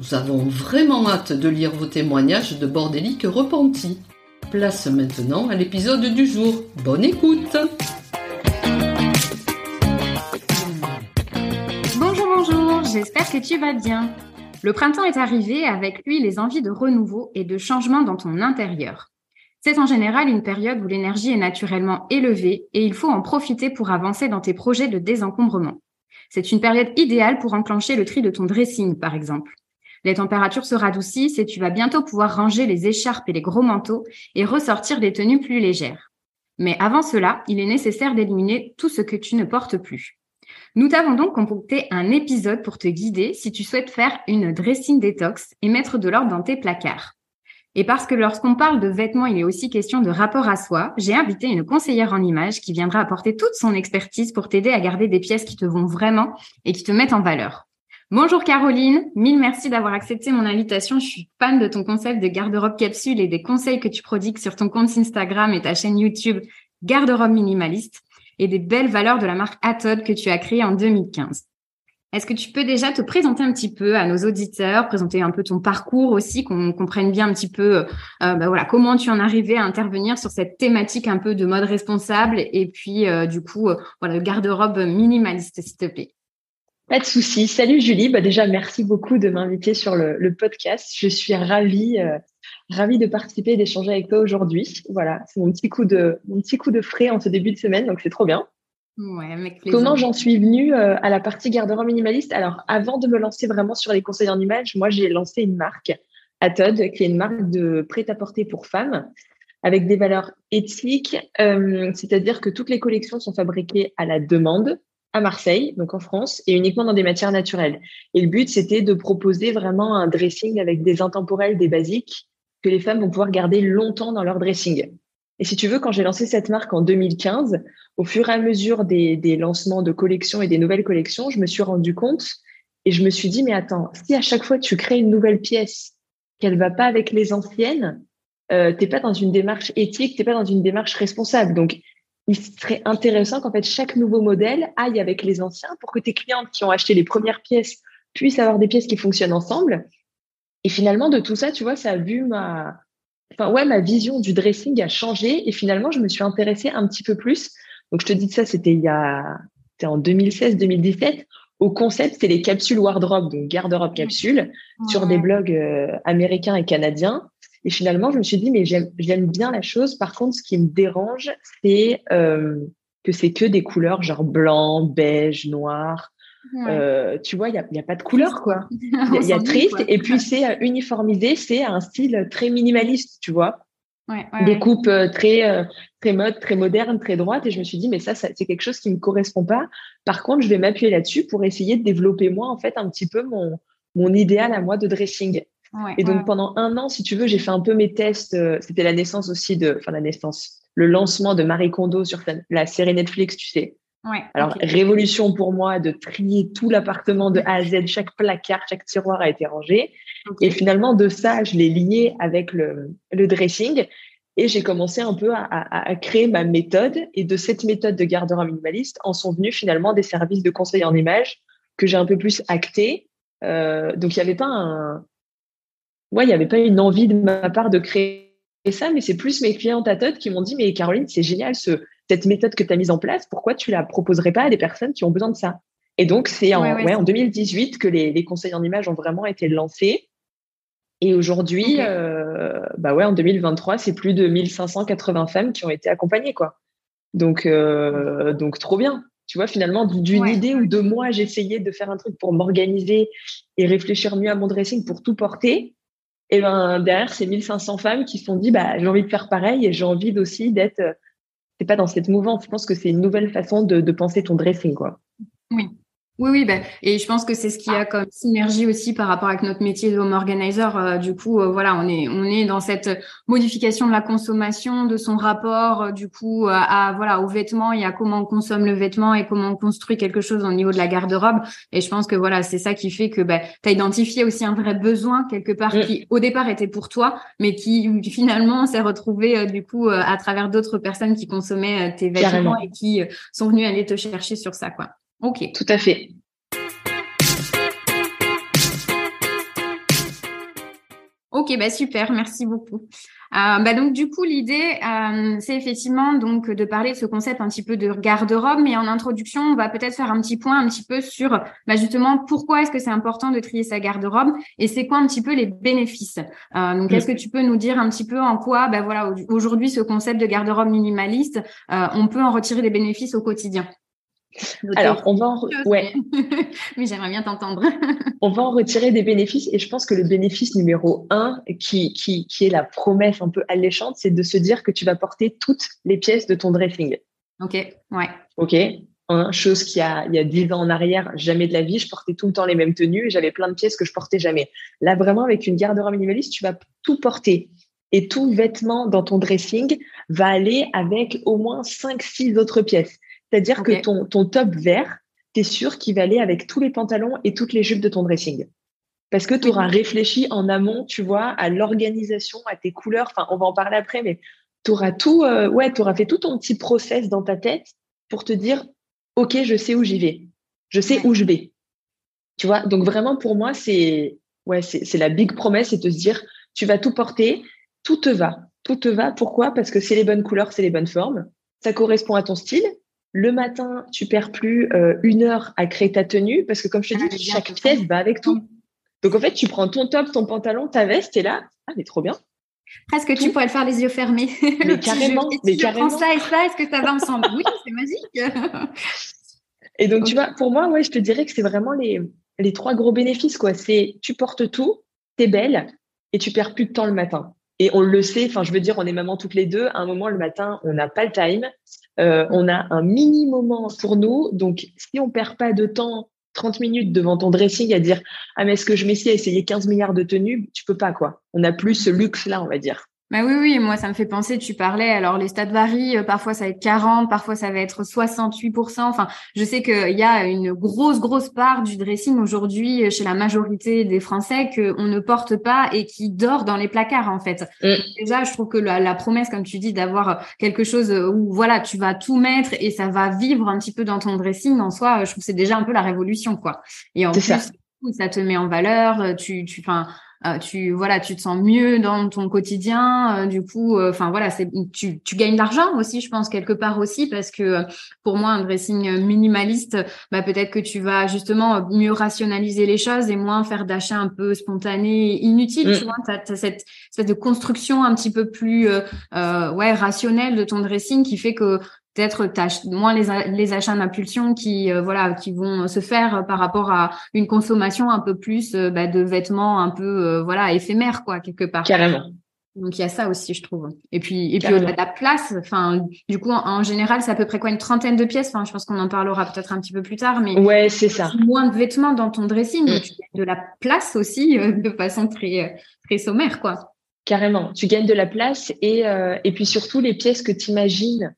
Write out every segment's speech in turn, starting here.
Nous avons vraiment hâte de lire vos témoignages de bordéliques repentis. Place maintenant à l'épisode du jour. Bonne écoute Bonjour, bonjour, j'espère que tu vas bien. Le printemps est arrivé avec lui les envies de renouveau et de changement dans ton intérieur. C'est en général une période où l'énergie est naturellement élevée et il faut en profiter pour avancer dans tes projets de désencombrement. C'est une période idéale pour enclencher le tri de ton dressing, par exemple. Les températures se radoucissent et tu vas bientôt pouvoir ranger les écharpes et les gros manteaux et ressortir des tenues plus légères. Mais avant cela, il est nécessaire d'éliminer tout ce que tu ne portes plus. Nous t'avons donc concocté un épisode pour te guider si tu souhaites faire une dressing détox et mettre de l'ordre dans tes placards. Et parce que lorsqu'on parle de vêtements, il est aussi question de rapport à soi, j'ai invité une conseillère en images qui viendra apporter toute son expertise pour t'aider à garder des pièces qui te vont vraiment et qui te mettent en valeur. Bonjour Caroline, mille merci d'avoir accepté mon invitation. Je suis fan de ton concept de garde-robe capsule et des conseils que tu prodigues sur ton compte Instagram et ta chaîne YouTube Garde-robe minimaliste et des belles valeurs de la marque Atod que tu as créée en 2015. Est-ce que tu peux déjà te présenter un petit peu à nos auditeurs, présenter un peu ton parcours aussi, qu'on comprenne bien un petit peu, euh, bah voilà, comment tu en arrivé à intervenir sur cette thématique un peu de mode responsable et puis euh, du coup, euh, voilà, garde-robe minimaliste, s'il te plaît? Pas de souci. Salut Julie. Bah déjà, merci beaucoup de m'inviter sur le, le, podcast. Je suis ravie Ravie de participer et d'échanger avec toi aujourd'hui. Voilà, c'est mon petit coup de mon petit coup de frais en ce début de semaine, donc c'est trop bien. Ouais, avec Comment j'en suis venue euh, à la partie garde-robe minimaliste? Alors, avant de me lancer vraiment sur les conseils en images, moi j'ai lancé une marque, Atod, qui est une marque de prêt-à-porter pour femmes avec des valeurs éthiques, euh, c'est-à-dire que toutes les collections sont fabriquées à la demande à Marseille, donc en France, et uniquement dans des matières naturelles. Et le but, c'était de proposer vraiment un dressing avec des intemporels, des basiques, que les femmes vont pouvoir garder longtemps dans leur dressing. Et si tu veux, quand j'ai lancé cette marque en 2015, au fur et à mesure des, des lancements de collections et des nouvelles collections, je me suis rendu compte et je me suis dit, mais attends, si à chaque fois tu crées une nouvelle pièce, qu'elle va pas avec les anciennes, euh, t'es pas dans une démarche éthique, t'es pas dans une démarche responsable. Donc, il serait intéressant qu'en fait chaque nouveau modèle aille avec les anciens pour que tes clientes qui ont acheté les premières pièces puissent avoir des pièces qui fonctionnent ensemble et finalement, de tout ça, tu vois, ça a vu ma, enfin, ouais, ma vision du dressing a changé. Et finalement, je me suis intéressée un petit peu plus. Donc, je te dis ça, c'était il y a, c'était en 2016-2017. Au concept, c'est les capsules wardrobe, donc garde-robe capsule, sur des blogs euh, américains et canadiens. Et finalement, je me suis dit, mais j'aime bien la chose. Par contre, ce qui me dérange, c'est euh, que c'est que des couleurs genre blanc, beige, noir. Euh, tu vois, il n'y a, y a, pas de couleur, quoi. Il y, a, triste, et puis c'est euh, uniformisé, c'est un style très minimaliste, tu vois. Ouais, Des coupes euh, très, très mode, très moderne, très droite, et je me suis dit, mais ça, ça c'est quelque chose qui me correspond pas. Par contre, je vais m'appuyer là-dessus pour essayer de développer, moi, en fait, un petit peu mon, mon idéal à moi de dressing. Et donc, pendant un an, si tu veux, j'ai fait un peu mes tests. C'était la naissance aussi de, enfin, la naissance, le lancement de Marie Kondo sur la série Netflix, tu sais. Alors, révolution pour moi de trier tout l'appartement de A à Z, chaque placard, chaque tiroir a été rangé. Et finalement, de ça, je l'ai lié avec le, le dressing et j'ai commencé un peu à, à, créer ma méthode. Et de cette méthode de garde-robe minimaliste en sont venus finalement des services de conseil en images que j'ai un peu plus acté. Euh, donc, il n'y avait pas un, ouais, il n'y avait pas une envie de ma part de créer ça, mais c'est plus mes clients à qui m'ont dit, mais Caroline, c'est génial ce, cette méthode que tu as mise en place, pourquoi tu la proposerais pas à des personnes qui ont besoin de ça? Et donc, c'est en, ouais, en 2018 que les, les, conseils en images ont vraiment été lancés. Et aujourd'hui, euh, bah ouais, en 2023, c'est plus de 1580 femmes qui ont été accompagnées, quoi. Donc, euh, donc trop bien. Tu vois, finalement, d'une idée ou de moi, j'essayais de faire un truc pour m'organiser et réfléchir mieux à mon dressing pour tout porter. Et ben derrière, ces 1500 femmes qui se sont dit, bah, j'ai envie de faire pareil et j'ai envie aussi d'être. C'est pas dans cette mouvance. Je pense que c'est une nouvelle façon de, de penser ton dressing, quoi. Oui, oui, oui, ben, et je pense que c'est ce qu'il y a comme synergie aussi par rapport avec notre métier de home organizer. Euh, du coup, euh, voilà, on est on est dans cette modification de la consommation, de son rapport, euh, du coup, à voilà aux vêtements et à comment on consomme le vêtement et comment on construit quelque chose au niveau de la garde-robe. Et je pense que voilà, c'est ça qui fait que ben, tu as identifié aussi un vrai besoin quelque part mm. qui au départ était pour toi, mais qui finalement s'est retrouvé du coup à travers d'autres personnes qui consommaient tes vêtements et qui sont venues aller te chercher sur ça, quoi. Ok. Tout à fait. Ok, bah super, merci beaucoup. Euh, bah donc du coup l'idée euh, c'est effectivement donc de parler de ce concept un petit peu de garde-robe, mais en introduction on va peut-être faire un petit point un petit peu sur bah, justement pourquoi est-ce que c'est important de trier sa garde-robe et c'est quoi un petit peu les bénéfices. Euh, donc est-ce que tu peux nous dire un petit peu en quoi bah voilà aujourd'hui ce concept de garde-robe minimaliste on peut en retirer des bénéfices au quotidien? Alors, on va en ouais. Mais j'aimerais bien t'entendre. on va en retirer des bénéfices et je pense que le bénéfice numéro un, qui, qui, qui est la promesse un peu alléchante, c'est de se dire que tu vas porter toutes les pièces de ton dressing. Ok, ouais. Ok. Hein, chose qui a il y a dix ans en arrière, jamais de la vie, je portais tout le temps les mêmes tenues et j'avais plein de pièces que je portais jamais. Là, vraiment, avec une garde-robe minimaliste, tu vas tout porter. Et tout vêtement dans ton dressing va aller avec au moins cinq, six autres pièces. C'est-à-dire que ton, ton top vert, tu es sûr qu'il va aller avec tous les pantalons et toutes les jupes de ton dressing. Parce que tu auras réfléchi en amont, tu vois, à l'organisation, à tes couleurs. Enfin, on va en parler après, mais tu auras tout, euh, ouais, tu auras fait tout ton petit process dans ta tête pour te dire, OK, je sais où j'y vais. Je sais où je vais. Tu vois, donc vraiment pour moi, c'est, ouais, c'est la big promesse, c'est de se dire, tu vas tout porter, tout te va. Tout te va. Pourquoi? Parce que c'est les bonnes couleurs, c'est les bonnes formes. Ça correspond à ton style le matin, tu perds plus euh, une heure à créer ta tenue parce que, comme je te ah, dis, chaque pièce va avec tout. Donc, en fait, tu prends ton top, ton pantalon, ta veste, et là, ah, mais trop bien. Presque, tu pourrais le faire les yeux fermés. Mais carrément. mais carrément. ça et ça, est-ce que ça va ensemble? Oui, c'est magique. et donc, tu vois, pour moi, ouais, je te dirais que c'est vraiment les, les trois gros bénéfices, quoi. C'est tu portes tout, t'es belle et tu perds plus de temps le matin. Et on le sait, enfin, je veux dire, on est maman toutes les deux. À un moment, le matin, on n'a pas le time. Euh, on a un mini moment pour nous. Donc, si on perd pas de temps, 30 minutes devant ton dressing à dire Ah, mais est-ce que je m'essaie à essayer 15 milliards de tenues? Tu peux pas, quoi. On n'a plus ce luxe-là, on va dire. Bah oui, oui, moi ça me fait penser, tu parlais, alors les stats varient, euh, parfois ça va être 40, parfois ça va être 68%, enfin je sais qu'il y a une grosse, grosse part du dressing aujourd'hui euh, chez la majorité des Français qu'on ne porte pas et qui dort dans les placards en fait. Mm. Déjà, je trouve que la, promesse, comme tu dis, d'avoir quelque chose où voilà, tu vas tout mettre et ça va vivre un petit peu dans ton dressing en soi, je trouve que c'est déjà un peu la révolution quoi. Et en plus, ça. ça te met en valeur, tu, tu, enfin euh, tu voilà, tu te sens mieux dans ton quotidien. Euh, du coup, euh, enfin voilà, c'est tu, tu gagnes de l'argent aussi, je pense quelque part aussi parce que pour moi un dressing minimaliste, bah peut-être que tu vas justement mieux rationaliser les choses et moins faire d'achats un peu spontanés, inutiles. Tu mm. vois, t'as as cette espèce de construction un petit peu plus ouais rationnelle de ton dressing qui fait que peut-être moins les, les achats d'impulsion qui euh, voilà qui vont se faire par rapport à une consommation un peu plus euh, bah, de vêtements un peu euh, voilà éphémères quoi quelque part. Carrément. Donc il y a ça aussi je trouve. Et puis et puis au-delà de la place enfin du coup en, général c'est à peu près quoi une trentaine de pièces? Enfin je pense qu'on en parlera peut-être un petit peu plus tard mais ouais c'est ça. moins de vêtements dans ton dressing. Mm. tu gagnes de la place aussi de façon très très sommaire quoi. Carrément. Tu gagnes de la place et et puis surtout les pièces que tu imagines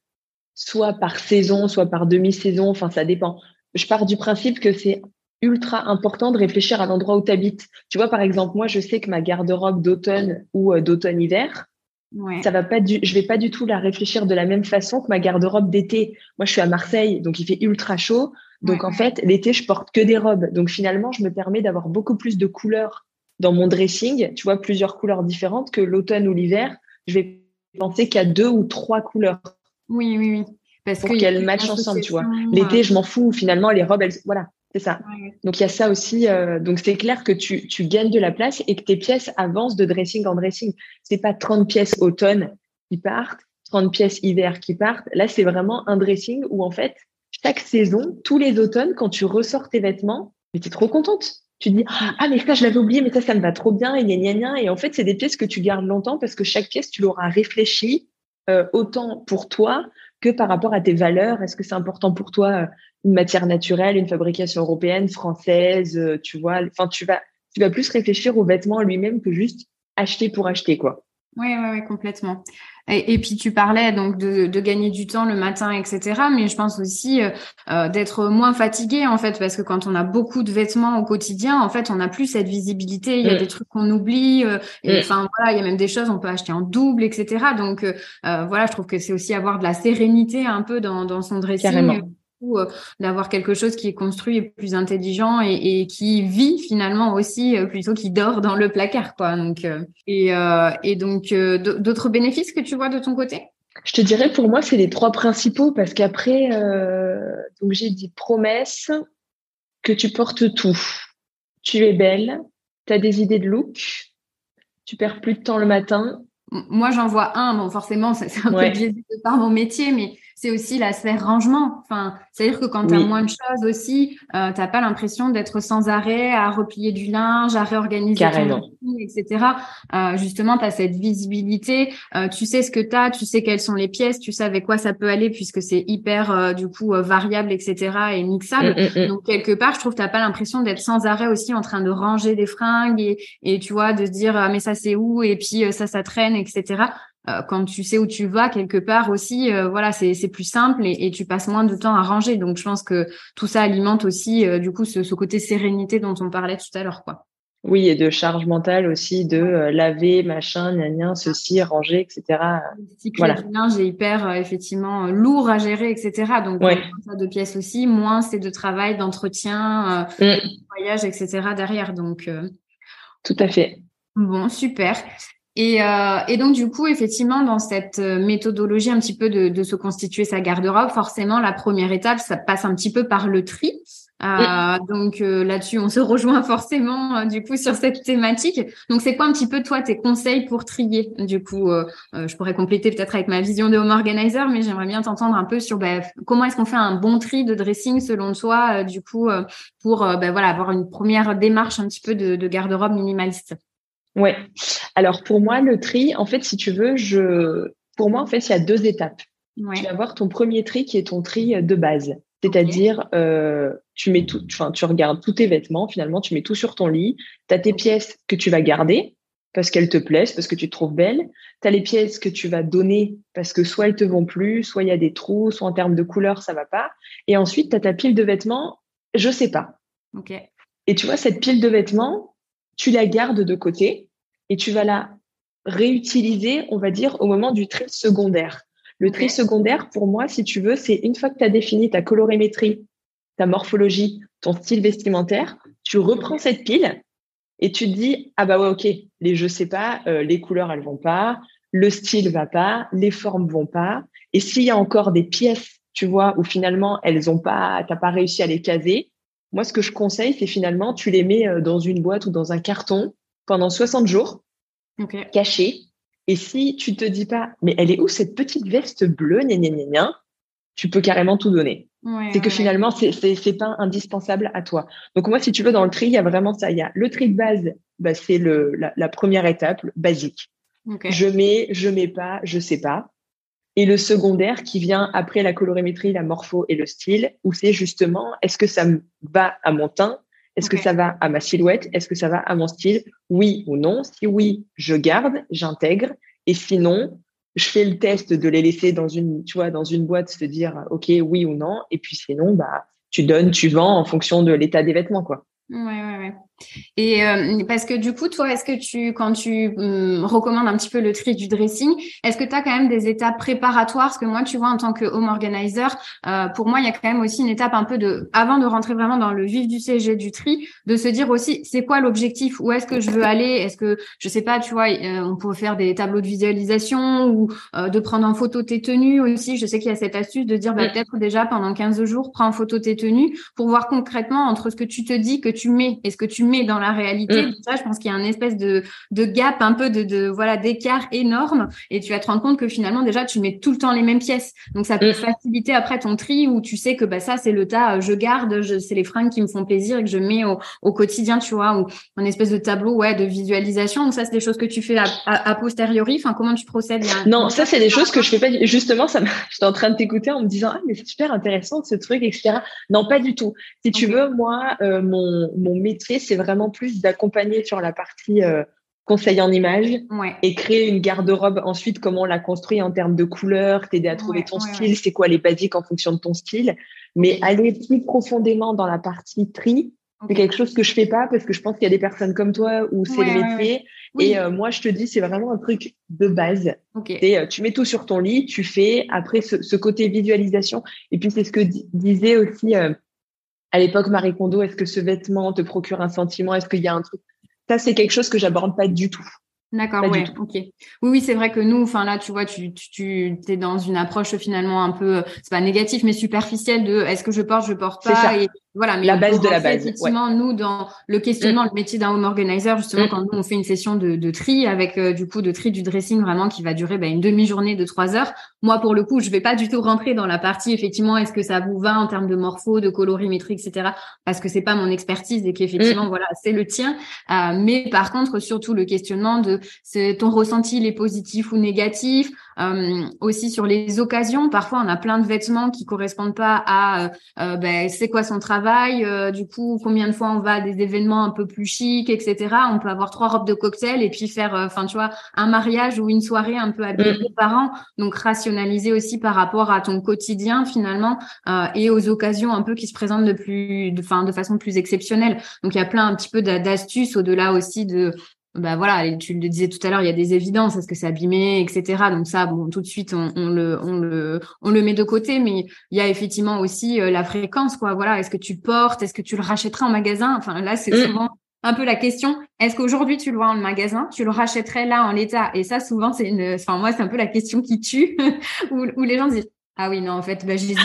soit par saison, soit par demi-saison, enfin ça dépend. Je pars du principe que c'est ultra important de réfléchir à l'endroit où tu habites. Tu vois, par exemple, moi, je sais que ma garde-robe d'automne ou euh, d'automne-hiver, ça va pas du, je vais pas du tout la réfléchir de la même façon que ma garde-robe d'été. Moi, je suis à Marseille, donc il fait ultra chaud. Donc, en fait, l'été, je porte que des robes. Donc, finalement, je me permets d'avoir beaucoup plus de couleurs dans mon dressing. Tu vois, plusieurs couleurs différentes que l'automne ou l'hiver. Je vais penser qu'il y a deux ou trois couleurs oui, oui, oui. Parce pour qu'elles matchent ensemble, tu vois. L'été, je m'en fous. Finalement, les robes, elles, voilà, c'est ça. Donc, il y a ça aussi. Euh, donc, c'est clair que tu, tu gagnes de la place et que tes pièces avancent de dressing en dressing. C'est pas 30 pièces automne qui partent, 30 pièces hiver qui partent. Là, c'est vraiment un dressing où en fait, chaque saison, tous les automnes, quand tu ressors tes vêtements, tu es trop contente. Tu te dis, ah, mais ça, je l'avais oublié, mais ça, ça me va trop bien, et gna, gna, Et en fait, c'est des pièces que tu gardes longtemps parce que chaque pièce, tu l'auras réfléchi euh, autant pour toi que par rapport à tes valeurs. Est-ce que c'est important pour toi euh, une matière naturelle, une fabrication européenne, française, euh, tu vois? Enfin, tu vas, plus réfléchir au vêtement lui-même que juste acheter pour acheter, quoi. Oui, oui, oui, complètement. Et, puis tu parlais donc de, de, gagner du temps le matin, etc. Mais je pense aussi euh, euh, d'être moins fatigué en fait, parce que quand on a beaucoup de vêtements au quotidien, en fait, on n'a plus cette visibilité. Il y a mm. des trucs qu'on oublie. Euh, et, mm. Enfin voilà, il y a même des choses on peut acheter en double, etc. Donc voilà, je trouve que c'est aussi avoir de la sérénité un peu dans, dans son dressing. Carrément euh, d'avoir quelque chose qui est construit et plus intelligent et, qui vit finalement aussi euh, plutôt qu'il dort dans le placard quoi. Donc euh, et, et donc d'autres bénéfices que tu vois de ton côté? Je te dirais pour moi c'est les trois principaux parce qu'après donc j'ai dit promesse que tu portes tout. Tu es belle tu as des idées de look tu perds plus de temps le matin. Moi j'en vois un. Bon forcément c'est un peu biaisé par mon métier mais c'est aussi l'aspect rangement. Enfin, c'est-à-dire que quand tu as moins de choses aussi, euh, tu n'as pas l'impression d'être sans arrêt à replier du linge, à réorganiser ton etc. Euh, justement, tu as cette visibilité, euh, tu sais ce que tu as, tu sais quelles sont les pièces, tu sais avec quoi ça peut aller puisque c'est hyper euh, du coup variable, etc. et mixable. Mm, mm, mm. Donc quelque part, je trouve que tu pas l'impression d'être sans arrêt aussi en train de ranger des fringues et, et tu vois de se dire ah, mais ça c'est où? Et puis ça ça traîne, etc. Euh, quand tu sais où tu vas quelque part aussi, euh, voilà, c'est plus simple et, tu passes moins de temps à ranger. Donc, je pense que tout ça alimente aussi, euh, du coup, ce, côté sérénité dont on parlait tout à l'heure, quoi. Oui, et de charge mentale aussi, de laver, machin, gna, ceci, ranger, etc. Le cycle voilà. du linge est hyper, effectivement, lourd à gérer, etc. Donc, ouais. ça de pièces aussi, moins c'est de travail, d'entretien, mm. de voyage, etc. derrière. Donc, tout à fait. Bon, super. Et, euh, et, donc du coup, effectivement, dans cette euh, méthodologie un petit peu de, de se constituer sa garde-robe, forcément, la première étape, ça passe un petit peu par le tri. Euh, donc euh, là-dessus, on se rejoint forcément euh, du coup sur cette thématique. Donc c'est quoi un petit peu toi tes conseils pour trier Du coup, je pourrais compléter peut-être avec ma vision de home organizer, mais j'aimerais bien t'entendre un peu sur bah, comment est-ce qu'on fait un bon tri de dressing selon toi, du coup, pour bah, voilà avoir une première démarche un petit peu de, de garde-robe minimaliste? Ouais. Alors pour moi, le tri, en fait, si tu veux, je, pour moi, en fait, il y a deux étapes. Tu vas avoir ton premier tri qui est ton tri de base. C'est-à-dire, euh, tu mets tout, enfin, tu regardes tous tes vêtements, finalement, tu mets tout sur ton lit. Tu as tes pièces que tu vas garder parce qu'elles te plaisent, parce que tu te trouves belle. Tu as les pièces que tu vas donner parce que soit elles te vont plus, soit il y a des trous, soit en termes de couleur, ça va pas. Et ensuite, tu as ta pile de vêtements, je sais pas. Ok. Et tu vois, cette pile de vêtements, tu la gardes de côté et tu vas la réutiliser, on va dire, au moment du tri secondaire. Le tri secondaire, pour moi, si tu veux, c'est une fois que tu as défini ta colorimétrie, ta morphologie, ton style vestimentaire, tu reprends cette pile et tu te dis, ah bah ouais, ok, les je sais pas, euh, les couleurs, elles vont pas, le style va pas, les formes vont pas. Et s'il y a encore des pièces, tu vois, où finalement, elles ont pas, t'as pas réussi à les caser, moi, ce que je conseille, c'est finalement, tu les mets euh, dans une boîte ou dans un carton pendant 60 jours, okay. caché. Et si tu te dis pas, mais elle est où cette petite veste bleue, gna, gna, gna, tu peux carrément tout donner. c'est que finalement, c'est, c'est, pas indispensable à toi. Donc moi, si tu veux, dans le tri, il y a vraiment ça. Il y a le tri de base, bah, c'est le, la, première étape, basique. Je mets, je mets pas, je sais pas et le secondaire qui vient après la colorimétrie, la morpho et le style, où c'est justement est-ce que ça me va à mon teint? Est-ce que ça va à ma silhouette? Est-ce que ça va à mon style? Oui ou non? Si oui, je garde, j'intègre. Et sinon, je fais le test de les laisser dans une, tu vois, dans une boîte, se dire OK, oui ou non. Et puis sinon, bah, tu donnes, tu vends en fonction de l'état des vêtements, quoi. Ouais, ouais, ouais. Et euh, parce que du coup, toi, est-ce que tu, quand tu hum, recommandes un petit peu le tri du dressing, est-ce que tu as quand même des étapes préparatoires? Parce que moi, tu vois, en tant que home organizer, euh, pour moi, il y a quand même aussi une étape un peu de, avant de rentrer vraiment dans le vif du CG du tri, de se dire aussi, c'est quoi l'objectif? Où est-ce que je veux aller? Est-ce que, je sais pas, tu vois, euh, on peut faire des tableaux de visualisation ou de prendre en photo tes tenues aussi. Je sais qu'il y a cette astuce de dire, bah, peut-être déjà pendant 15 jours, prends en photo tes tenues pour voir concrètement entre ce que tu te dis que tu mets et ce que tu mets dans la réalité, mm. ça, je pense qu'il y a un espèce de, de gap, un peu de, de voilà d'écart énorme, et tu vas te rendre compte que finalement déjà tu mets tout le temps les mêmes pièces, donc ça peut mm. faciliter après ton tri où tu sais que bah ça c'est le tas, je garde, c'est les fringues qui me font plaisir et que je mets au, au quotidien, tu vois, ou un espèce de tableau ouais de visualisation. Donc ça c'est des choses que tu fais à, à, posteriori. Enfin comment tu procèdes Non, ça c'est des choses que je fais pas. Justement, ça, j'étais en train de t'écouter en me disant ah mais c'est super intéressant ce truc etc. Non pas du tout. Si tu veux moi euh, mon mon métier c'est vraiment plus d'accompagner sur la partie euh, conseil en image et créer une garde-robe ensuite comment on la construit en termes de couleurs, t'aider à trouver ton style, c'est quoi les basiques en fonction de ton style, mais aller plus profondément dans la partie tri, c'est quelque chose que je fais pas parce que je pense qu'il y a des personnes comme toi où c'est le métier. Et euh, moi, je te dis, c'est vraiment un truc de base. Euh, tu mets tout sur ton lit, tu fais. Après, ce, côté visualisation. Et puis, c'est ce que disait aussi euh, à l'époque Marie Kondo. Est-ce que ce vêtement te procure un sentiment? Est-ce qu'il y a un truc? Ça, c'est quelque chose que j'aborde pas du tout. D'accord, ouais, ok. Oui, oui, c'est vrai que nous, enfin là, tu vois, tu, tu, es dans une approche finalement un peu, c'est pas négatif, mais superficielle de est-ce que je porte, je porte pas, et voilà, mais la base de la base. Effectivement, nous, dans le questionnement, mm. le métier d'un home organizer, justement, mm. quand nous on fait une session de, de tri avec euh, du coup de tri du dressing vraiment qui va durer bah, une demi-journée de trois heures. Moi, pour le coup, je vais pas du tout rentrer dans la partie effectivement, est-ce que ça vous va en termes de morpho, de colorimétrie, etc. Parce que c'est pas mon expertise et qu'effectivement, mm. voilà, c'est le tien. Euh, mais par contre, surtout le questionnement de ton ressenti, il est positif ou négatif. Euh, aussi sur les occasions, parfois on a plein de vêtements qui correspondent pas à euh, ben, c'est quoi son travail, euh, du coup combien de fois on va à des événements un peu plus chics, etc. On peut avoir trois robes de cocktail et puis faire, enfin tu vois, un mariage ou une soirée un peu habillée mmh. par an. Donc rationaliser aussi par rapport à ton quotidien finalement et aux occasions un peu qui se présentent de plus, de, de façon plus exceptionnelle. Donc il y a plein un petit peu d'astuces au-delà aussi de bah voilà, tu le disais tout à l'heure, il y a des évidences, est-ce que c'est abîmé, etc. Donc ça, bon, tout de suite, on, le, on le, on le met de côté, mais il y a effectivement aussi euh, la fréquence, quoi. Voilà, est-ce que tu portes, est-ce que tu le rachèteras en magasin? Enfin là, c'est mmh. souvent un peu la question. Est-ce qu'aujourd'hui tu le vois en magasin, tu le rachèterais là en l'état? Et ça, souvent, c'est une, enfin moi, c'est un peu la question qui tue, où, où les gens disent ah oui, non, en fait, bah, j'hésite.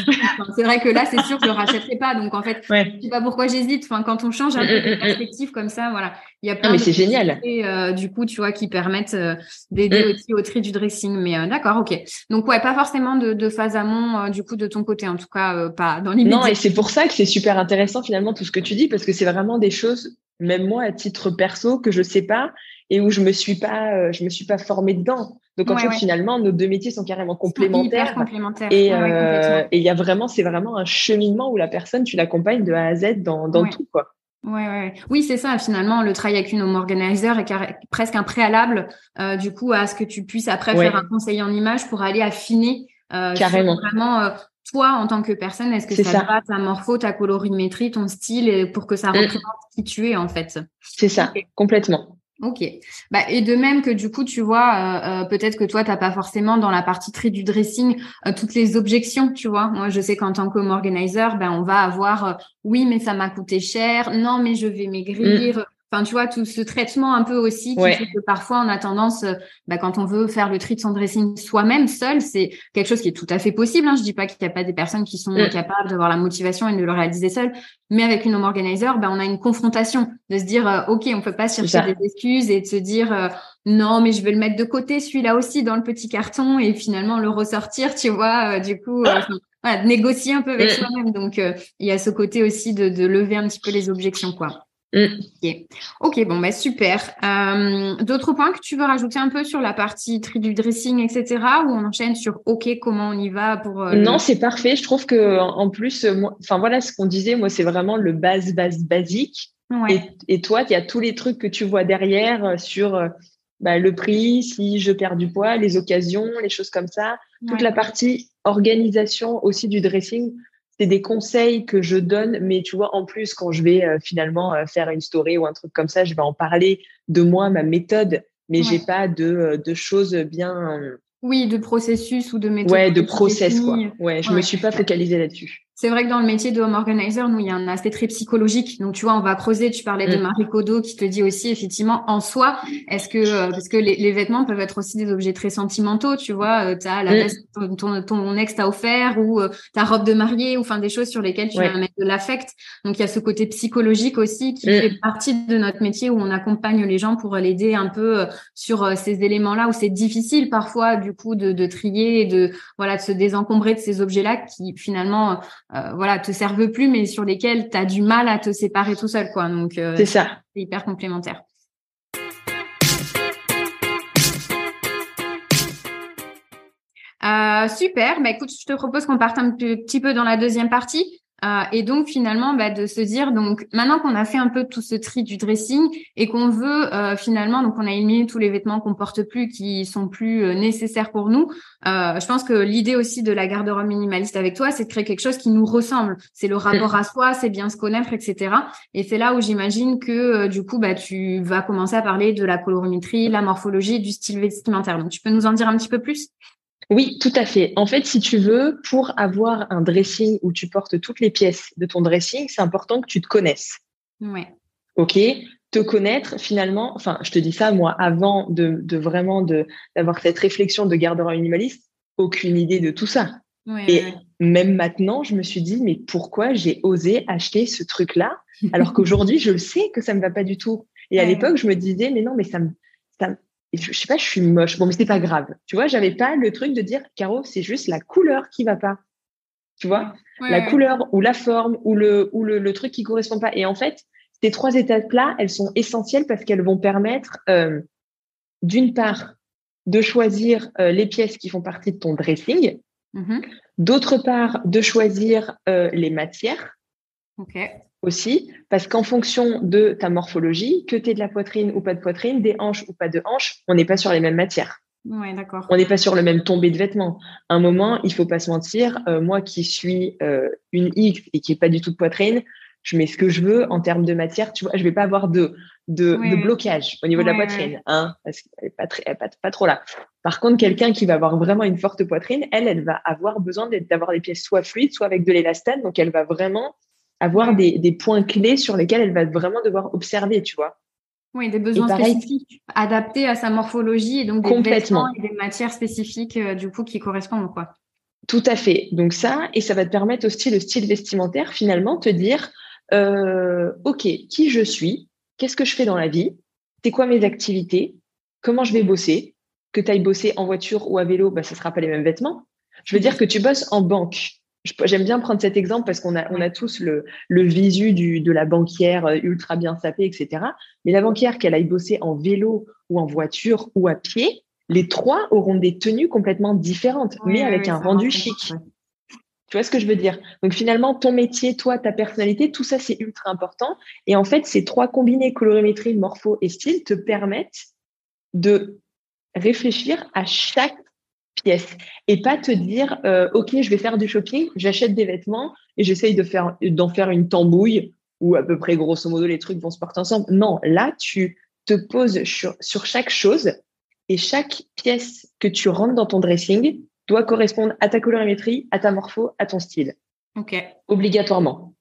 c'est vrai que là, c'est sûr que je ne rachèterai pas. Donc, en fait, je ne sais pas pourquoi j'hésite. Enfin, quand on change un peu de perspective comme ça, voilà. Il y a plein mais c'est génial. Euh, du coup, tu vois, qui permettent euh, d'aider mm. aussi au tri du dressing. Mais euh, d'accord, ok. Donc, ouais, pas forcément de, de phase amont, du coup, de ton côté. En tout cas, pas dans l'immédiat. Non, et c'est pour ça que c'est super intéressant, finalement, tout ce que tu dis, parce que c'est vraiment des choses, même moi, à titre perso, que je sais pas et où je me suis pas, je me suis pas formée dedans. Donc en fait, finalement, nos deux métiers sont carrément complémentaires. Euh, et il y a vraiment, c'est vraiment un cheminement où la personne, tu l'accompagnes de A à Z dans, dans tout, quoi. Ouais, ouais. Oui, c'est ça. Finalement, le travail avec une home organizer est presque un préalable, euh, du coup, à ce que tu puisses après faire un conseil en image pour aller affiner euh, carrément. vraiment euh, toi en tant que personne. Est-ce que ça, ça. va ta morpho, ta colorimétrie, ton style, pour que ça mm. représente qui tu es en fait? C'est ça, complètement. Ok. Bah, et de même que du coup, tu vois, euh, euh, peut-être que toi, t'as pas forcément dans la partie tri du dressing euh, toutes les objections, tu vois. Moi, je sais qu'en tant que organizer, ben on va avoir oui, mais ça m'a coûté cher. Non, mais je vais maigrir. Enfin, tu vois, tout ce traitement un peu aussi qui fait que parfois on a tendance, euh, bah, quand on veut faire le tri de son dressing soi-même, seul, c'est quelque chose qui est tout à fait possible. Hein. Je dis pas qu'il n'y a pas des personnes qui sont mm. capables d'avoir la motivation et de le réaliser seul, mais avec une home organizer, bah, on a une confrontation de se dire, euh, ok, on peut pas chercher des excuses et de se dire, euh, non, mais je vais le mettre de côté, celui-là aussi dans le petit carton et finalement le ressortir, tu vois. du coup, voilà, négocier un peu avec mm. soi-même. Donc, il y a ce côté aussi de, de lever un petit peu les objections, quoi. Mm. Ok, bon, bah, super. Euh, d'autres points que tu veux rajouter un peu sur la partie tri du dressing, etc. Ou on enchaîne sur OK, comment on y va pour. Euh, non, c'est parfait. Je trouve que en plus, enfin voilà ce qu'on disait, moi, c'est vraiment le base, base, basique. Et, toi, il y a tous les trucs que tu vois derrière euh, sur bah, le prix, si je perds du poids, les occasions, les choses comme ça. Toute la partie organisation aussi du dressing c'est des conseils que je donne, mais tu vois, en plus, quand je vais euh, finalement euh, faire une story ou un truc comme ça, je vais en parler de moi, ma méthode, mais j'ai pas de, euh, de choses bien. Oui, de processus ou de méthode. Ouais, de process, quoi. Ouais, je me suis pas focalisée là-dessus. C'est vrai que dans le métier de home organizer, nous, il y a un aspect très psychologique. Donc, tu vois, on va creuser. Tu parlais de mm. Marie Kodo qui te dit aussi, effectivement, en soi, est-ce que, euh, parce que les, vêtements peuvent être aussi des objets très sentimentaux, tu vois, euh, tu as la mm. veste ton, ton, ton, ex t'a offert ou euh, ta robe de mariée ou enfin des choses sur lesquelles tu vas mettre de l'affect. Donc, il y a ce côté psychologique aussi qui mm. fait partie de notre métier où on accompagne les gens pour l'aider un peu sur ces éléments-là où c'est difficile parfois, du coup, de, de trier et de, voilà, de se désencombrer de ces objets-là qui finalement euh, voilà, te servent plus, mais sur lesquels tu as du mal à te séparer tout seul, quoi. Donc, euh, c'est ça. C'est hyper complémentaire. Euh, super. Bah, écoute, je te propose qu'on parte un petit peu dans la deuxième partie. Euh, et donc finalement, bah, de se dire donc maintenant qu'on a fait un peu tout ce tri du dressing et qu'on veut euh, finalement donc on a éliminé tous les vêtements qu'on porte plus qui sont plus euh, nécessaires pour nous. je pense que l'idée aussi de la garde-robe minimaliste avec toi, c'est de créer quelque chose qui nous ressemble. C'est le rapport à soi, c'est bien se connaître, etc. Et c'est là où j'imagine que du coup bah tu vas commencer à parler de la colorimétrie, la morphologie, du style vestimentaire. Donc tu peux nous en dire un petit peu plus? Oui, tout à fait. En fait, si tu veux, pour avoir un dressing où tu portes toutes les pièces de ton dressing, c'est important que tu te connaisses. Ouais. OK? Te connaître finalement, enfin, je te dis ça, moi, avant de, de vraiment d'avoir cette réflexion de gardeur minimaliste, aucune idée de tout ça. et même maintenant, je me suis dit, mais pourquoi j'ai osé acheter ce truc-là alors qu'aujourd'hui, je le sais que ça me va pas du tout. Et à l'époque, je me disais, mais non, mais ça me, ça, je, sais pas, je suis moche. Bon, mais c'est pas grave. Tu vois, j'avais pas le truc de dire, Caro, c'est juste la couleur qui va pas. Tu vois, la couleur ou la forme ou le ou le, truc qui correspond pas. Et en fait, ces trois étapes-là, elles sont essentielles parce qu'elles vont permettre, euh, d'une part, de choisir euh, les pièces qui font partie de ton dressing. Mm-hmm. D'autre part, de choisir euh, les matières. Okay aussi, parce qu'en fonction de ta morphologie, que tu aies de la poitrine ou pas de poitrine, des hanches ou pas de hanches, on n'est pas sur les mêmes matières. Ouais, d'accord. On n'est pas sur le même tombé de vêtements. À un moment, il faut pas se mentir, euh, moi qui suis euh, une X et qui n'ai pas du tout de poitrine, je mets ce que je veux en termes de matière. Tu vois, je vais pas avoir de, de, blocage au niveau de la poitrine, hein, parce qu'elle n'est pas, très, pas, pas, trop là. Par contre, quelqu'un qui va avoir vraiment une forte poitrine, elle, elle va avoir besoin d'avoir des pièces soit fluides, soit avec de l'élastane. Donc, elle va vraiment avoir des, des, points clés sur lesquels elle va vraiment devoir observer, tu vois. Oui, des besoins spécifiques adaptés à sa morphologie et donc des Complètement. et des matières spécifiques euh, du coup qui correspondent quoi. Tout à fait. Donc ça, et ça va te permettre aussi le style vestimentaire, finalement, te dire, euh, ok, qui je suis, qu'est-ce que je fais dans la vie, c'est quoi mes activités, comment je vais bosser, que tu ailles bosser en voiture ou à vélo, bah, ce ne sera pas les mêmes vêtements. Je veux dire que tu bosses en banque, J'aime bien prendre cet exemple parce qu'on a, on a tous le, le visu du, de la banquière euh, ultra bien sapée, etc. Mais la banquière, qu'elle aille bosser en vélo ou en voiture ou à pied, les trois auront des tenues complètement différentes, mais avec un rendu chic. Tu vois ce que je veux dire? Donc finalement, ton métier, toi, ta personnalité, tout ça, c'est ultra important. Et en fait, ces trois combinés, colorimétrie, morpho et style, te permettent de réfléchir à chaque pièce et pas te dire euh, ok je vais faire du shopping j'achète des vêtements et j'essaye de faire d'en faire une tambouille où à peu près grosso modo les trucs vont se porter ensemble. Non là tu te poses sur, sur chaque chose et chaque pièce que tu rentres dans ton dressing doit correspondre à ta colorimétrie à ta morpho à ton style. Ok. Obligatoirement.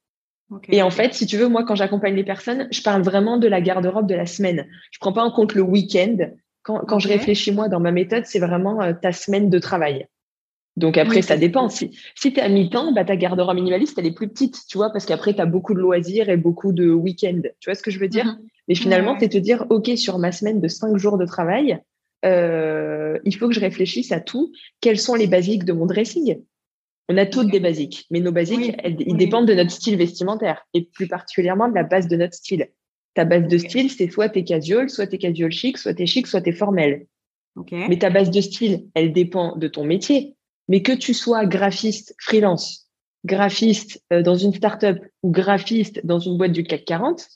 Et en fait, si tu veux, moi, quand j'accompagne les personnes, je parle vraiment de la garde-robe de la semaine. Je prends pas en compte le week-end quand, je réfléchis, moi, dans ma méthode, c'est vraiment euh, ta semaine de travail. Donc après, ça dépend. Si, si tu es à mi-temps, bah, ta garde-robe minimaliste, elle est plus petite, tu vois, parce qu'après, tu as beaucoup de loisirs et beaucoup de week-ends. Tu vois ce que je veux dire? Mhm. Mais finalement, c'est te dire, OK, sur ma semaine de cinq jours de travail, euh, il faut que je réfléchisse à tout. Quels sont les basiques de mon dressing? On a toutes des basiques, mais nos basiques, ils dépendent de notre style vestimentaire et plus particulièrement de la base de notre style. Ta base de style, c'est soit t'es casual, soit t'es casual chic, soit t'es chic, soit t'es formel. Mais ta base de style, elle dépend de ton métier. Mais que tu sois graphiste freelance, graphiste euh, dans une startup ou graphiste dans une boîte du CAC 40,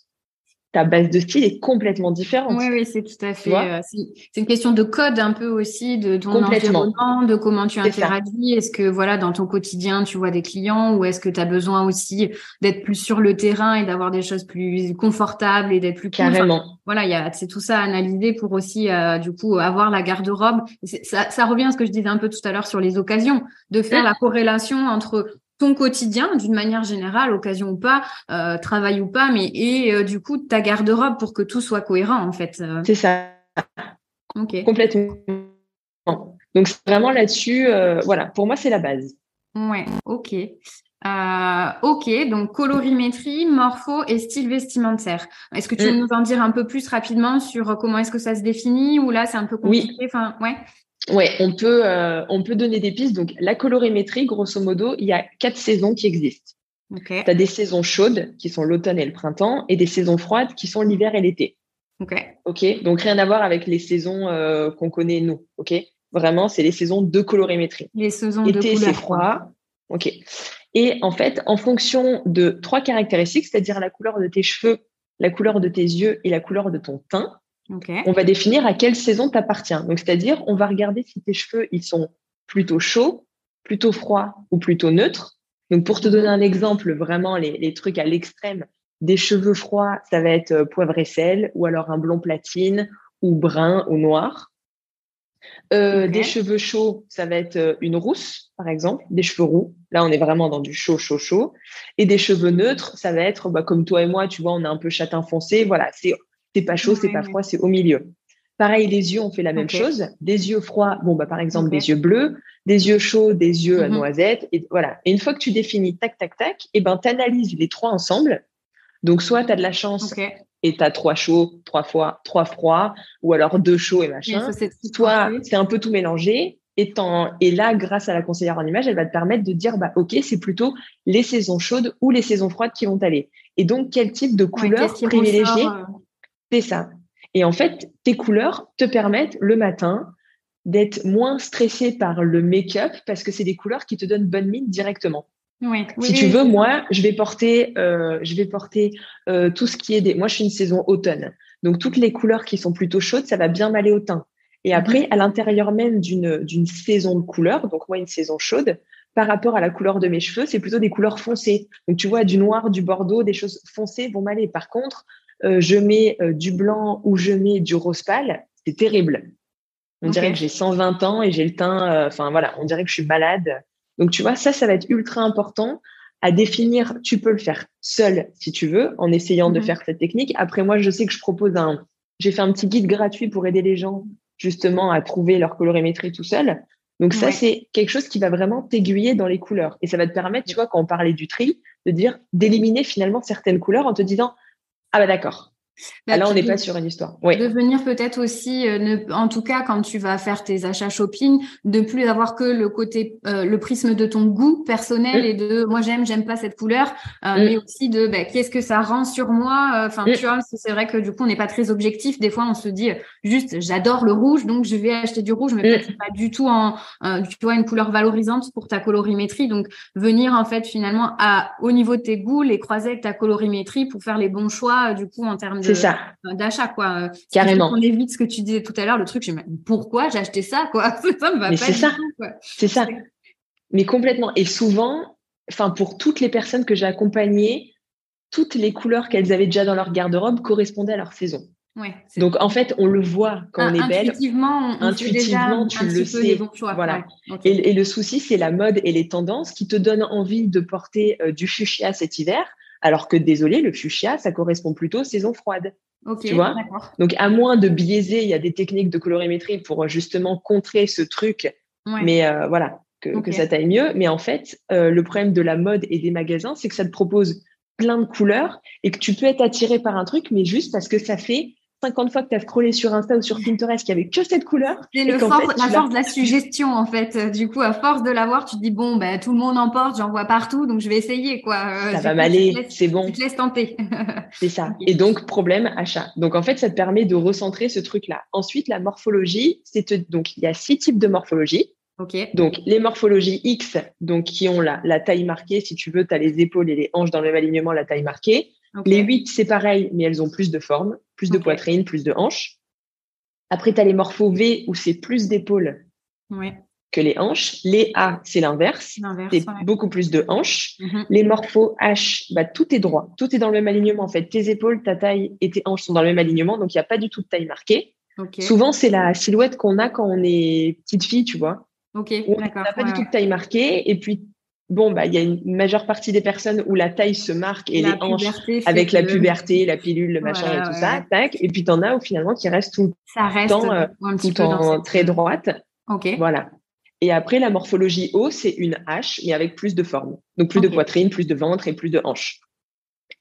ta base de style est complètement différente. Oui, oui, c'est tout à fait. Euh, c'est une question de code un peu aussi, de ton environnement, de comment tu interagis. Est-ce que voilà, dans ton quotidien, tu vois des clients ou est-ce que tu as besoin aussi d'être plus sur le terrain et d'avoir des choses plus confortables et d'être plus carrément. voilà, il y a c'est tout ça à analyser pour aussi euh, du coup avoir la garde-robe. Ça, ça revient à ce que je disais un peu tout à l'heure sur les occasions, de faire la corrélation entre ton quotidien d'une manière générale, occasion ou pas, euh, travail ou pas, mais et euh, du coup ta garde-robe pour que tout soit cohérent en fait. Euh. C'est ça. Ok. Complètement. Donc c'est vraiment là-dessus, voilà, pour moi c'est la base. Ouais, ok. ok, donc colorimétrie, morpho et style vestimentaire. Est-ce que tu veux mm. nous en dire un peu plus rapidement sur comment est-ce que ça se définit ou là c'est un peu compliqué oui. Enfin, ouais. Ouais, on peut, euh, on peut donner des pistes. Donc, la colorimétrie, grosso modo, il y a quatre saisons qui existent. Tu as des saisons chaudes, qui sont l'automne et le printemps, et des saisons froides, qui sont l'hiver et l'été. Ok. Ok? Donc, rien à voir avec les saisons euh, qu'on connaît, nous. Ok? Vraiment, c'est les saisons de colorimétrie. Les saisons de Été, c'est froid. Ok. Et en fait, en fonction de trois caractéristiques, c'est-à-dire la couleur de tes cheveux, la couleur de tes yeux et la couleur de ton teint, on va définir à quelle saison tu appartiens. Donc, c'est-à-dire, on va regarder si tes cheveux, ils sont plutôt chauds, plutôt froids ou plutôt neutres. Donc, pour te donner un exemple, vraiment les, trucs à l'extrême, des cheveux froids, ça va être euh, poivre et sel, ou alors un blond platine, ou brun ou noir. Euh, des cheveux chauds, ça va être euh, une rousse, par exemple, des cheveux roux. Là, on est vraiment dans du chaud, chaud, chaud. Et des cheveux neutres, ça va être, bah, comme toi et moi, tu vois, on est un peu châtain foncé. Voilà, c'est c'est pas chaud, c'est pas froid, c'est au milieu. Pareil, les yeux, on fait la même chose. Des yeux froids, bon, bah, par exemple, des yeux bleus, des yeux chauds, des yeux mhm. noisettes, et voilà. Et une fois que tu définis tac, tac, tac, et ben, analyses les trois ensemble. Donc, soit tu as de la chance et tu as trois chauds, trois fois, trois froids, ou alors deux chauds et machin. soit c'est un peu tout mélangé. Et, et là, grâce à la conseillère en image, elle va te permettre de dire, bah, OK, c'est plutôt les saisons chaudes ou les saisons froides qui vont aller. Et donc, quel type de couleur privilégier euh, c'est ça. Et en fait, tes couleurs te permettent le matin d'être moins stressé par le make-up parce que c'est des couleurs qui te donnent bonne mine directement. Oui, si tu veux, moi, je vais porter, euh, je vais porter euh, tout ce qui est des. Moi, je suis une saison automne, donc toutes les couleurs qui sont plutôt chaudes, ça va bien m'aller au teint. Et après, mhm. à l'intérieur même d'une saison de couleurs, donc moi une saison chaude, par rapport à la couleur de mes cheveux, c'est plutôt des couleurs foncées. Donc tu vois, du noir, du bordeaux, des choses foncées vont m'aller. Par contre, euh, je mets euh, du blanc ou je mets du rose pâle, c'est terrible. On dirait que j'ai 120 ans et j'ai le teint, euh, enfin voilà, on dirait que je suis malade. Donc tu vois, ça, ça va être ultra important à définir. Tu peux le faire seul si tu veux, en essayant de mhm. faire cette technique. Après, moi, je sais que je propose un, j'ai fait un petit guide gratuit pour aider les gens justement à trouver leur colorimétrie tout seul. Donc ça, c'est quelque chose qui va vraiment t'aiguiller dans les couleurs. Et ça va te permettre, tu vois, quand on parlait du tri, de dire, d'éliminer finalement certaines couleurs en te disant, ah bah d'accord. Bah, là, on n'est pas sur une histoire. Oui. De venir peut-être aussi, euh, en tout cas, quand tu vas faire tes achats shopping, de plus avoir que le côté, euh, le prisme de ton goût personnel mm. et de moi j'aime, j'aime pas cette couleur, euh, mm. mais aussi de bah, qu'est-ce que ça rend sur moi. Enfin, mm. tu vois, c'est vrai que du coup, on n'est pas très objectif. Des fois, on se dit juste, j'adore le rouge, donc je vais acheter du rouge, mais peut-être pas du tout en, tu vois, une couleur valorisante pour ta colorimétrie. Donc, venir en fait finalement à au niveau de tes goûts, les croiser avec ta colorimétrie pour faire les bons choix, du coup, en termes de c'est ça. d'achat, quoi. Euh, Carrément. On évite ce que tu disais tout à l'heure, le truc, je me pourquoi j'ai acheté ça, quoi? ça me va Mais c'est ça. C'est ça. Mais complètement. Et souvent, enfin, pour toutes les personnes que j'ai accompagnées, toutes les couleurs qu'elles avaient déjà dans leur garde-robe correspondaient à leur saison. Ouais, Donc en fait, on le voit quand on est belle. Intuitivement, on intuitivement, tu le sais. Voilà. Et, le souci, c'est la mode et les tendances qui te donnent envie de porter euh, du fuchsia cet hiver, alors que désolé, le fuchsia, ça correspond plutôt aux saisons froides. tu vois? Donc, à moins de biaiser, il y a des techniques de colorimétrie pour justement contrer ce truc. Mais euh, voilà, que, ça taille mieux. Mais en fait, euh, le problème de la mode et des magasins, c'est que ça te propose plein de couleurs et que tu peux être attiré par un truc, mais juste parce que ça fait 50 fois que tu as scrollé sur Insta ou sur Pinterest qu'il n'y avait que cette couleur. C'est le la force de la suggestion, en fait. Du coup, à force de l'avoir, tu te dis, bon, ben, tout le monde en porte, j'en vois partout, donc je vais essayer, quoi. Euh, ça va m'aller, c'est bon. Tu te laisses tenter. c'est ça. Et donc, problème, achat. Donc, en fait, ça te permet de recentrer ce truc-là. Ensuite, la morphologie, c'est donc, il y a six types de morphologie. Okay. Donc, les morphologies X, donc, qui ont la, la taille marquée, si tu veux, tu as les épaules et les hanches dans le même alignement, la taille marquée. Les 8, c'est pareil, mais elles ont plus de forme, plus de poitrine, plus de hanches. Après, tu as les morphos V où c'est plus d'épaules que les hanches. Les A, c'est l'inverse. C'est beaucoup plus de hanches. Mhm. Les morphos H, bah, tout est droit. Tout est dans le même alignement, en fait. Tes épaules, ta taille et tes hanches sont dans le même alignement. Donc, il n'y a pas du tout de taille marquée. Souvent, c'est la silhouette qu'on a quand on est petite fille, tu vois. Ok, d'accord. On n'a pas du tout de taille marquée. Et puis, bon, bah, il y a une majeure partie des personnes où la taille se marque et les hanches avec la puberté, la pilule, le machin et tout ça, tac. Et puis, tu en as où finalement qui reste tout ça reste temps, euh, tout en très droite. Ok. Voilà. Et après, la morphologie haut, c'est une hache, mais avec plus de forme. Donc, plus de poitrine, plus de ventre et plus de hanches.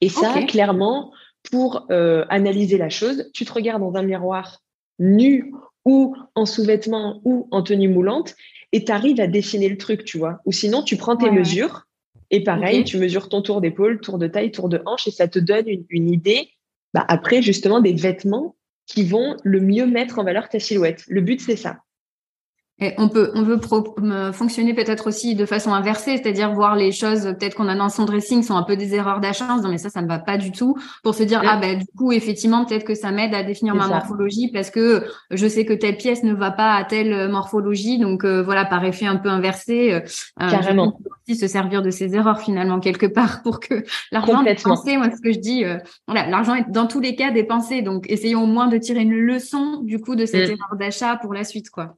Et ça, clairement, pour euh, analyser la chose, tu te regardes dans un miroir nu ou en sous-vêtements ou en tenue moulante et tu arrives à dessiner le truc, tu vois. Ou sinon, tu prends tes mesures et pareil, tu mesures ton tour d'épaule, tour de taille, tour de hanche et ça te donne une, idée, bah, après, justement, des vêtements qui vont le mieux mettre en valeur ta silhouette. Le but, c'est ça. Et on peut, on veut fonctionner peut-être aussi de façon inversée, c'est-à-dire voir les choses peut-être qu'on a dans son dressing sont un peu des erreurs d'achat, non mais ça, ça ne va pas du tout, pour se dire ah ben du coup effectivement peut-être que ça m'aide à définir ma morphologie parce que je sais que telle pièce ne va pas à telle morphologie, donc euh, voilà par effet un peu inversé, euh, carrément on peut aussi se servir de ces erreurs finalement quelque part pour que l'argent dépensé. Moi ce que je dis, euh, voilà l'argent est dans tous les cas dépensé, donc essayons au moins de tirer une leçon du coup de cette mm. erreur d'achat pour la suite quoi.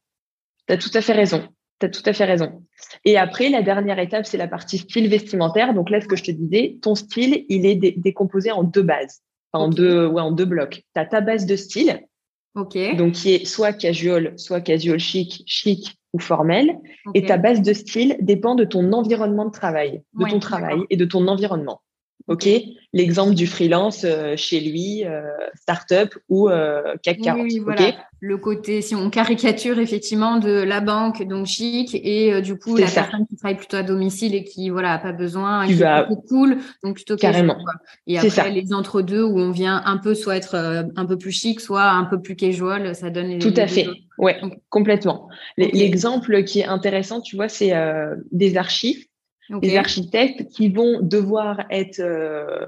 Tu as tout à fait raison. Tu as tout à fait raison. Et après, la dernière étape, c'est la partie style vestimentaire. Donc là, ce que je te disais, ton style, il est décomposé en deux bases, en, deux, ouais, en deux blocs. Tu as ta base de style, okay. donc qui est soit casual, soit casual chic, chic ou formel. Et ta base de style dépend de ton environnement de travail, de ton travail et de ton environnement. OK L'exemple du freelance euh, chez lui, euh, start-up ou euh, CAC 40. Oui, voilà. Le côté, si on caricature effectivement de la banque, donc chic, et du coup, la personne qui travaille plutôt à domicile et qui, voilà, a pas besoin, tu vas... cool, donc plutôt Carrément. Et après, les entre-deux où on vient un peu soit être un peu plus chic, soit un peu plus casual, ça donne... Tout à fait. Ouais, complètement. L'exemple qui est intéressant, tu vois, c'est des archives des architectes qui vont devoir être euh,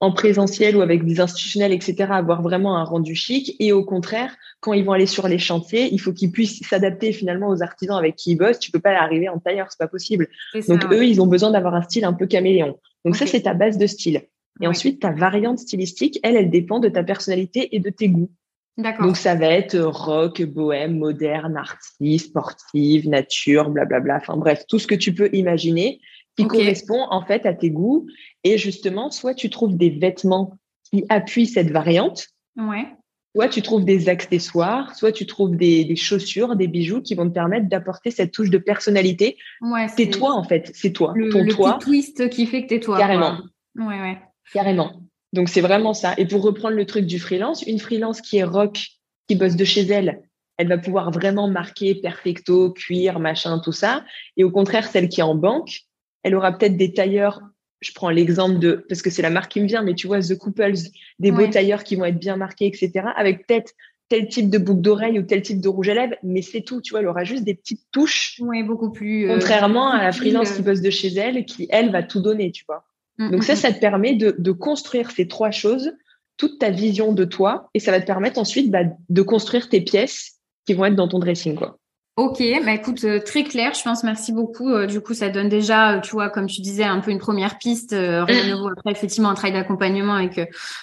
en présentiel ou avec des institutionnels, etc., avoir vraiment un rendu chic. Et au contraire, quand ils vont aller sur les chantiers, il faut qu'ils puissent s'adapter finalement aux artisans avec qui ils bossent. Tu peux pas arriver en tailleur, c'est pas possible. Donc eux, ils ont besoin d'avoir un style un peu caméléon. Donc ça, c'est ta base de style. Et ensuite, ta variante stylistique, elle, elle dépend de ta personnalité et de tes goûts. Donc ça va être rock, bohème, moderne, artiste, sportive, nature, blablabla. Enfin bref, tout ce que tu peux imaginer qui correspond en fait à tes goûts. Et justement, soit tu trouves des vêtements qui appuient cette variante, ouais. soit tu trouves des accessoires, soit tu trouves des, chaussures, des bijoux qui vont te permettre d'apporter cette touche de personnalité. Ouais, c'est toi en fait, c'est toi, le, ton le toi. Petit twist qui fait que t'es toi. Carrément. Ouais, ouais. Carrément. Donc c'est vraiment ça. Et pour reprendre le truc du freelance, une freelance qui est rock, qui bosse de chez elle, elle va pouvoir vraiment marquer perfecto, cuir, machin, tout ça. Et au contraire, celle qui est en banque, elle aura peut-être des tailleurs. Je prends l'exemple de, parce que c'est la marque qui me vient, mais tu vois, The Couples, des beaux tailleurs qui vont être bien marqués, etc. Avec peut-être tel type de boucle d'oreille ou tel type de rouge à lèvres, mais c'est tout, tu vois, elle aura juste des petites touches. Oui, beaucoup plus. Euh, contrairement à la freelance qui bosse de chez elle, qui, elle, va tout donner, tu vois. Mm, Donc mm, ça, mm. ça te permet de, construire ces trois choses, toute ta vision de toi, et ça va te permettre ensuite bah, de construire tes pièces qui vont être dans ton dressing, quoi. Ok, bah écoute, euh, très clair, je pense, merci beaucoup. Euh, du coup, ça donne déjà, euh, tu vois, comme tu disais, un peu une première piste. rien de nouveau. Après, effectivement, un travail d'accompagnement avec,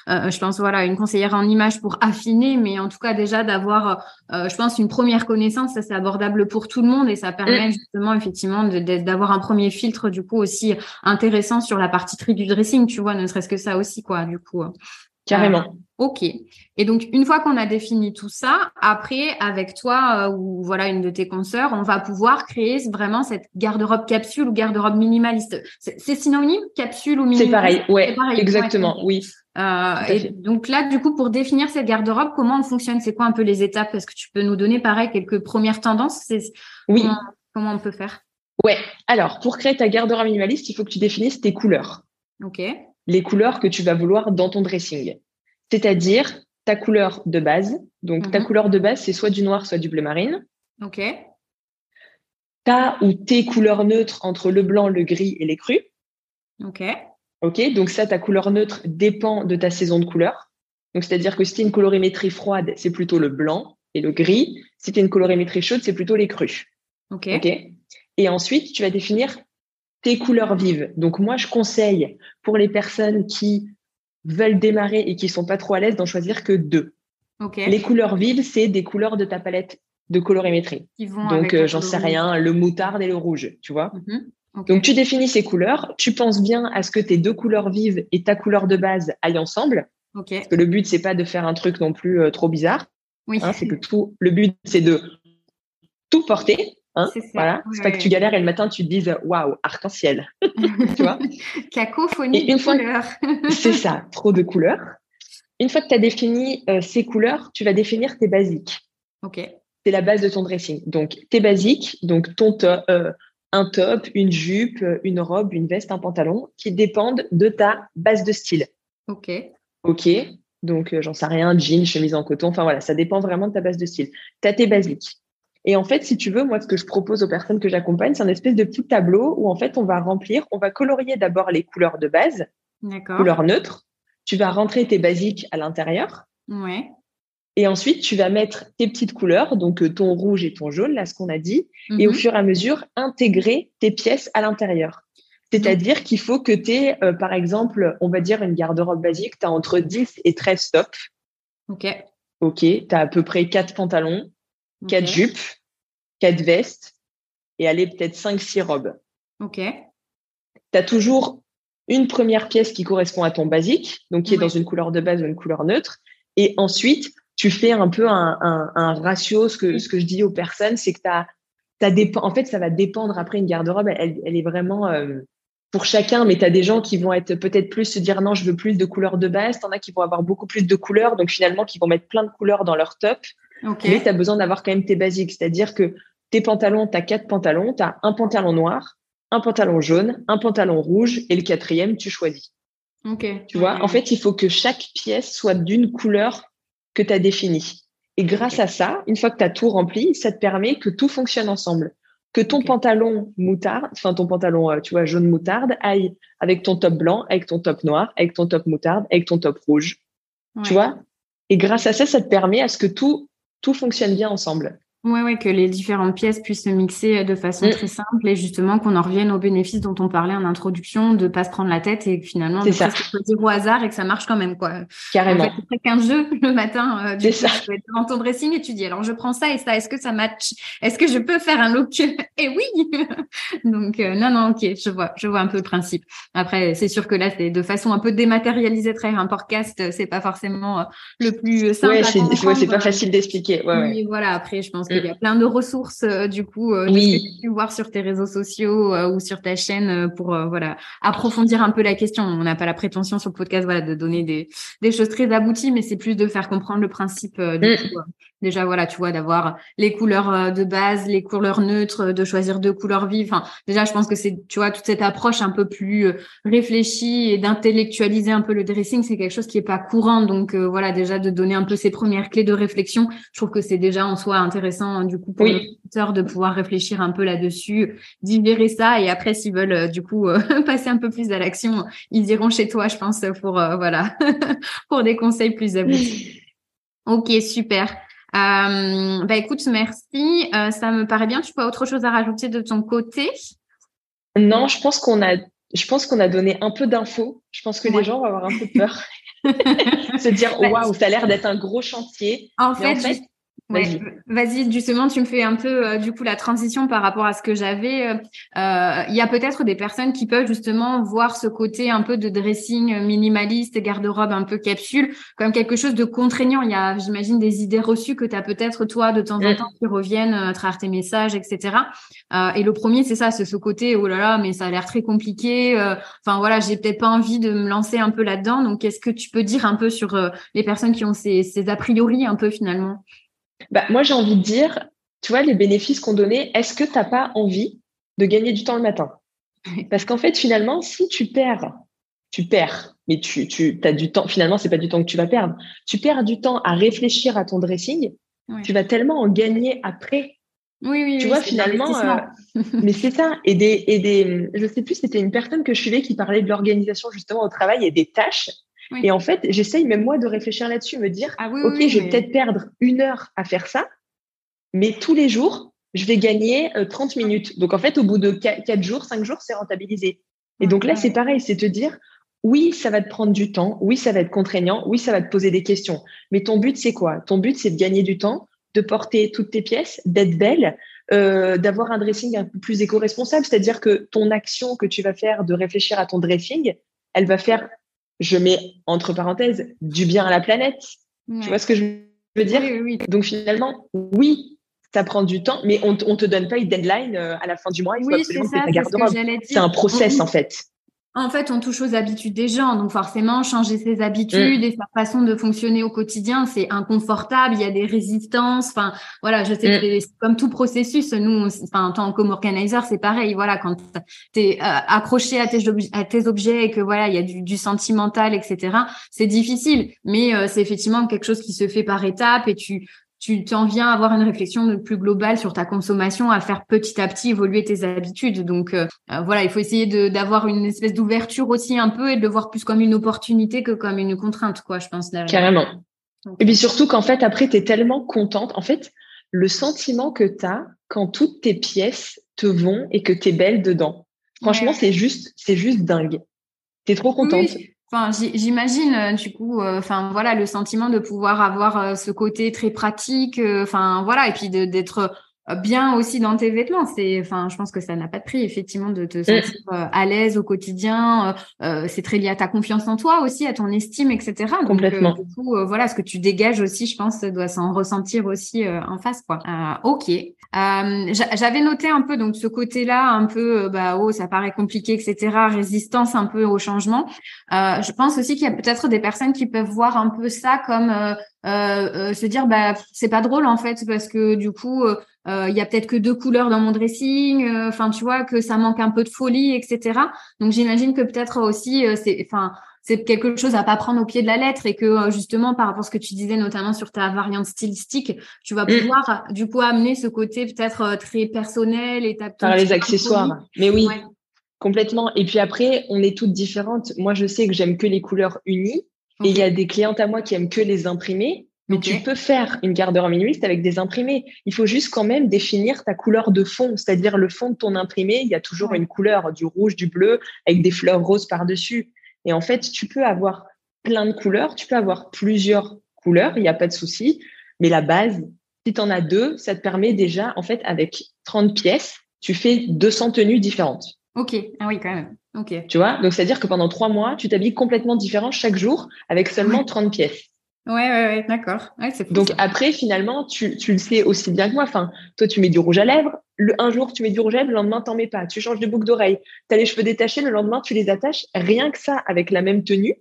je pense, voilà, une conseillère en image pour affiner, mais en tout cas, déjà d'avoir, je pense, une première connaissance, ça c'est abordable pour tout le monde et ça permet justement, effectivement, d'avoir un premier filtre, du coup, aussi intéressant sur la partie tri du dressing, tu vois, ne serait-ce que ça aussi, quoi, du coup. Carrément. Ok. Et donc, une fois qu'on a défini tout ça, après, avec toi euh, ou voilà une de tes consoeurs, on va pouvoir créer vraiment cette garde-robe capsule ou garde-robe minimaliste. C'est synonyme, capsule ou minimaliste C'est pareil, ouais, pareil, exactement, oui. Euh, et donc là, du coup, pour définir cette garde-robe, comment on fonctionne? C'est quoi un peu les étapes? Est-ce que tu peux nous donner, pareil, quelques premières tendances? Oui. Comment, comment, on peut faire? Ouais. Alors, pour créer ta garde-robe minimaliste, il faut que tu définisses tes couleurs. Ok. Les couleurs que tu vas vouloir dans ton dressing c'est-à-dire ta couleur de base. Donc, ta mhm. couleur de base, c'est soit du noir, soit du bleu marine. OK. Ta ou tes couleurs neutres entre le blanc, le gris et les crus. OK. OK. Donc, ça, ta couleur neutre dépend de ta saison de couleur. Donc, c'est-à-dire que si tu as une colorimétrie froide, c'est plutôt le blanc et le gris. Si tu as une colorimétrie chaude, c'est plutôt les crus. OK. OK. Et ensuite, tu vas définir tes couleurs vives. Donc, moi, je conseille pour les personnes qui veulent démarrer et qui sont pas trop à l'aise d'en choisir que deux. Les couleurs vives, c'est des couleurs de ta palette de colorimétrie. Donc, euh, j'en sais rien, le moutarde et le rouge, tu vois. Mhm. Donc, tu définis ces couleurs. Tu penses bien à ce que tes deux couleurs vives et ta couleur de base aillent ensemble. Parce que le but, c'est pas de faire un truc non plus euh, trop bizarre. Oui. Hein, c'est que tout, le but, c'est de tout porter. Hein, voilà. c'est pas que tu galères et le matin, tu te dises waouh, arc-en-ciel. tu vois? Cacophonie de couleurs. c'est ça, trop de couleurs. Une fois que tu as défini euh, ces couleurs, tu vas définir tes basiques. Ok. C'est la base de ton dressing. Donc, tes basiques, donc ton top, euh, un top, une jupe, une robe, une veste, un pantalon, qui dépendent de ta base de style. Ok. Ok. Donc, euh, j'en sais rien, jean, chemise en coton. Enfin, voilà, ça dépend vraiment de ta base de style. Tu as tes basiques. Et en fait, si tu veux, moi, ce que je propose aux personnes que j'accompagne, c'est un espèce de petit tableau où, en fait, on va remplir, on va colorier d'abord les couleurs de base, couleurs neutres. Tu vas rentrer tes basiques à l'intérieur. Ouais. Et ensuite, tu vas mettre tes petites couleurs, donc euh, ton rouge et ton jaune, là, ce qu'on a dit, et au mhm. fur et à mesure, intégrer tes pièces à l'intérieur. C'est-à-dire qu'il faut que tu aies, euh, par exemple, on va dire une garde-robe basique, tu as entre 10 et 13 tops. OK. OK, tu as à peu près 4 pantalons, 4 jupes, 4 vestes et allez, peut-être 5-6 robes. OK. Tu as toujours une première pièce qui correspond à ton basique, donc qui est dans une couleur de base ou une couleur neutre. Et ensuite, tu fais un peu un, ratio. Ce que, ce que je dis aux personnes, c'est que tu as, en fait, ça va dépendre après une garde-robe. Elle, est vraiment euh, pour chacun, mais tu as des gens qui vont être peut-être plus se dire non, je veux plus de couleurs de base, tu en as qui vont avoir beaucoup plus de couleurs, donc finalement qui vont mettre plein de couleurs dans leur top. Mais tu as besoin d'avoir quand même tes basiques, c'est-à-dire que tes pantalons, tu as quatre pantalons, tu as un pantalon noir, un pantalon jaune, un pantalon rouge et le quatrième, tu choisis. Tu vois, en fait, il faut que chaque pièce soit d'une couleur que tu as définie. Et grâce à ça, une fois que tu as tout rempli, ça te permet que tout fonctionne ensemble. Que ton pantalon moutarde, enfin ton pantalon, euh, tu vois, jaune moutarde, aille avec ton top blanc, avec ton top noir, avec ton top moutarde, avec ton top rouge. Tu vois? Et grâce à ça, ça te permet à ce que tout, tout fonctionne bien ensemble. Oui, ouais, que les différentes pièces puissent se mixer de façon mm. très simple et justement qu'on en revienne aux bénéfices dont on parlait en introduction, de pas se prendre la tête et finalement de ça. choisir au hasard et que ça marche quand même quoi. Carrément. En fait, c'est qu'un jeu le matin. Euh, du ça. Tu être devant ton dressing et tu dis alors je prends ça et ça, est-ce que ça match? Est-ce que je peux faire un look? Et eh oui. Donc euh, non non ok, je vois, je vois un peu le principe. Après c'est sûr que là c'est de façon un peu dématérialisée très un podcast, c'est pas forcément euh, le plus simple. Ouais, c'est pas facile d'expliquer. Ouais, ouais. voilà après je pense il y a plein de ressources euh, du coup euh, oui. que tu peux voir sur tes réseaux sociaux euh, ou sur ta chaîne pour voilà approfondir un peu la question. On n'a pas la prétention sur le podcast voilà de donner des, des choses très abouties, mais c'est plus de faire comprendre le principe du mm. coup, déjà voilà tu vois d'avoir les couleurs de base, les couleurs neutres, de choisir deux couleurs vives. Enfin, déjà je pense que c'est tu vois toute cette approche un peu plus réfléchie et d'intellectualiser un peu le dressing, c'est quelque chose qui est pas courant. Donc voilà déjà de donner un peu ses premières clés de réflexion. Je trouve que c'est déjà en soi intéressant du coup pour oui. de pouvoir réfléchir un peu là-dessus, digérer ça et après s'ils veulent euh, du coup euh, passer un peu plus à l'action, ils iront chez toi, je pense, pour euh, voilà pour des conseils plus aboutis. Ok, super. Euh, bah écoute, merci. ça me paraît bien. Tu peux autre chose à rajouter de ton côté? Non, je pense qu'on a, je pense qu'on a donné un peu d'infos. Je pense que les gens vont avoir un peu peur, se dire bah, waouh, ça a l'air d'être un gros chantier. en fait Vas-y, justement, tu me fais un peu euh, du coup la transition par rapport à ce que j'avais. Euh, euh, il y a peut-être des personnes qui peuvent justement voir ce côté un peu de dressing minimaliste, garde-robe un peu capsule, comme quelque chose de contraignant. Il y a, j'imagine, des idées reçues que tu as peut-être toi de temps en mm. temps qui reviennent à travers tes messages, etc. et le premier, c'est ça, c'est ce côté oh là là, mais ça a l'air très compliqué. Enfin voilà, j'ai peut-être pas envie de me lancer un peu là-dedans. Donc, qu'est-ce que tu peux dire un peu sur les personnes qui ont ces, ces a priori un peu finalement? Bah, Moi, j'ai envie de dire, tu vois, les bénéfices qu'on donnait, est-ce que tu n'as pas envie de gagner du temps le matin? Parce qu'en fait, finalement, si tu perds, tu perds, mais tu, tu as du temps, finalement, c'est pas du temps que tu vas perdre. Tu perds du temps à réfléchir à ton dressing, tu vas tellement en gagner après. Oui, oui, tu vois, finalement, euh, mais c'est ça. Et des, et des, je sais plus, c'était une personne que je suivais qui parlait de l'organisation justement au travail et des tâches. Et en fait, j'essaye même moi de réfléchir là-dessus, me dire, ah OK, je vais peut-être perdre une heure à faire ça, mais tous les jours, je vais gagner 30 euh, minutes. Donc en fait, au bout de 4 jours, 5 jours, c'est rentabilisé. Et donc là, c'est pareil, c'est te dire, oui, ça va te prendre du temps, oui, ça va être contraignant, oui, ça va te poser des questions. Mais ton but, c'est quoi? Ton but, c'est de gagner du temps de porter toutes tes pièces, d'être belle, euh, d'avoir un dressing un peu plus éco-responsable, c'est-à-dire que ton action que tu vas faire de réfléchir à ton dressing, elle va faire, je mets entre parenthèses, du bien à la planète. Tu vois ce que je veux dire? Donc finalement, oui, ça prend du temps, mais on, ne te donne pas une deadline euh, à la fin du mois. Il faut absolument que ta garde-robe. C'est un process en fait. En fait, on touche aux habitudes des gens, donc forcément, changer ses habitudes mm. et sa façon de fonctionner au quotidien, c'est inconfortable. Il y a des résistances. Enfin, voilà, je sais que mm. c'est comme tout processus. Nous, enfin, en tant qu'organisateur, c'est pareil. Voilà, quand tu es euh, accroché à tes, à tes objets et que voilà, il y a du, du sentimental, etc. C'est difficile, mais euh, c'est effectivement quelque chose qui se fait par étapes et tu tu t'en viens à avoir une réflexion plus globale sur ta consommation, à faire petit à petit évoluer tes habitudes. Donc euh, euh, voilà, il faut essayer d'avoir une espèce d'ouverture aussi un peu et de le voir plus comme une opportunité que comme une contrainte, quoi, je pense. Carrément. et puis surtout qu'en fait, après, tu es tellement contente. En fait, le sentiment que tu as quand toutes tes pièces te vont et que tu es belle dedans. Franchement, c'est juste, c'est juste dingue. Tu es trop contente. Enfin, j'imagine euh, du coup, euh, enfin voilà, le sentiment de pouvoir avoir euh, ce côté très pratique, enfin voilà, et puis d'être bien aussi dans tes vêtements. C'est, enfin, je pense que ça n'a pas de prix, effectivement, de te sentir à l'aise au quotidien. c'est très lié à ta confiance en toi aussi, à ton estime, etc. Complètement. du coup, voilà, ce que tu dégages aussi, je pense, doit s'en ressentir aussi en face, quoi. ok. J'avais noté un peu donc ce côté-là, un peu, bah, oh, ça paraît compliqué, etc. Résistance un peu au changement. je pense aussi qu'il y a peut-être des personnes qui peuvent voir un peu ça comme euh, se dire bah c'est pas drôle en fait parce que du coup euh, il y a peut-être que deux couleurs dans mon dressing, euh, enfin tu vois que ça manque un peu de folie, etc. Donc j'imagine que peut-être aussi euh, c'est, enfin c'est quelque chose à pas prendre au pied de la lettre et que justement par rapport à ce que tu disais notamment sur ta variante stylistique, tu vas mm. pouvoir du coup amener ce côté peut-être très personnel et ta par les accessoires. Mais oui. Complètement. Et puis après, on est toutes différentes. Moi, je sais que j'aime que les couleurs unies. Et il y a des clientes à moi qui aiment que les imprimés. Mais tu peux faire une garde-robe minimaliste avec des imprimés. Il faut juste quand même définir ta couleur de fond, c'est-à-dire le fond de ton imprimé. Il y a toujours une couleur, du rouge, du bleu, avec des fleurs roses par-dessus. Et en fait, tu peux avoir plein de couleurs, tu peux avoir plusieurs couleurs, il n'y a pas de souci. Mais la base, si tu en as deux, ça te permet déjà, en fait, avec 30 pièces, tu fais 200 tenues différentes. Ok, ah oui, quand même. Ok. Tu vois, donc c'est-à-dire que pendant trois mois, tu t'habilles complètement différent chaque jour avec seulement 30 pièces. Ouais, ouais, ouais, d'accord. Ouais, Donc après, finalement, tu, tu, le sais aussi bien que moi. Enfin, toi, tu mets du rouge à lèvres. Le, un jour, tu mets du rouge à lèvres, le lendemain, t'en mets pas. Tu changes de boucle d'oreille. Tu as les cheveux détachés, le lendemain, tu les attaches. Rien que ça, avec la même tenue.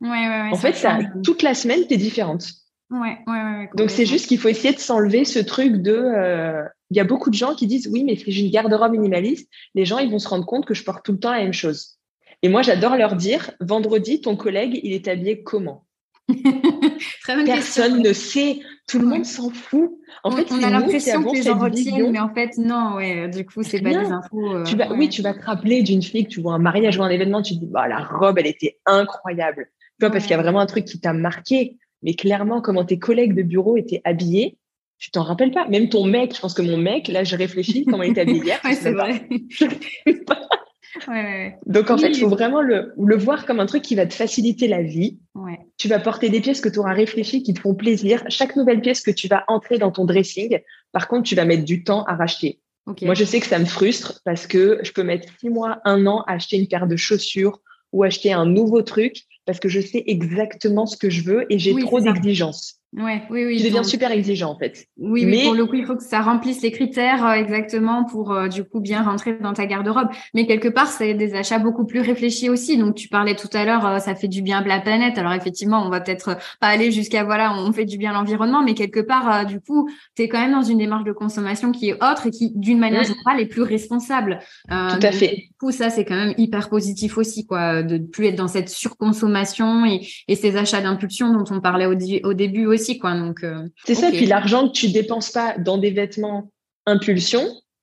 Ouais, ouais, ouais. En fait, ça, toute la semaine, tu es différente. Ouais, ouais, ouais. Donc c'est juste qu'il faut essayer de s'enlever ce truc de. Euh, il y a beaucoup de gens qui disent oui, mais si j'ai une garde-robe minimaliste, les gens ils vont se rendre compte que je porte tout le temps la même chose. Et moi, j'adore leur dire vendredi, ton collègue, il est habillé comment? Personne ne sait, tout le monde s'en fout. En fait, on a l'impression que les gens retiennent, mais en fait, non, ouais, du coup, c'est pas des infos. Euh, tu vas, Oui, tu vas te rappeler d'une fille que tu vois un mariage ou un événement, tu te dis, bah, la robe, elle était incroyable. Tu vois, parce qu'il y a vraiment un truc qui t'a marqué. Mais clairement, comment tes collègues de bureau étaient habillés, tu t'en rappelles pas? Même ton mec, je pense que mon mec, là, je réfléchis comment il était habillé hier. ouais, c'est vrai. Donc en fait, il faut vraiment le, le, voir comme un truc qui va te faciliter la vie. Tu vas porter des pièces que tu auras réfléchi, qui te font plaisir. Chaque nouvelle pièce que tu vas entrer dans ton dressing, par contre, tu vas mettre du temps à racheter. Moi, je sais que ça me frustre parce que je peux mettre six mois, un an à acheter une paire de chaussures ou acheter un nouveau truc parce que je sais exactement ce que je veux et j'ai trop d'exigences. Ouais, oui, oui. Je deviens super exigeant en fait. Oui, mais pour le coup, il faut que ça remplisse les critères euh, exactement pour euh, du coup bien rentrer dans ta garde-robe. Mais quelque part, c'est des achats beaucoup plus réfléchis aussi. Donc tu parlais tout à l'heure, euh, ça fait du bien à la planète. Alors effectivement, on va peut-être pas aller jusqu'à voilà, on fait du bien à l'environnement, mais quelque part, du coup, tu es quand même dans une démarche de consommation qui est autre et qui, d'une manière générale, est plus responsable. tout à fait. Du coup, ça c'est quand même hyper positif aussi, quoi, de plus être dans cette surconsommation et, et ces achats d'impulsion dont on parlait au, au début aussi quoi. Donc, euh, c'est ça. Puis l'argent que tu dépenses pas dans des vêtements impulsion,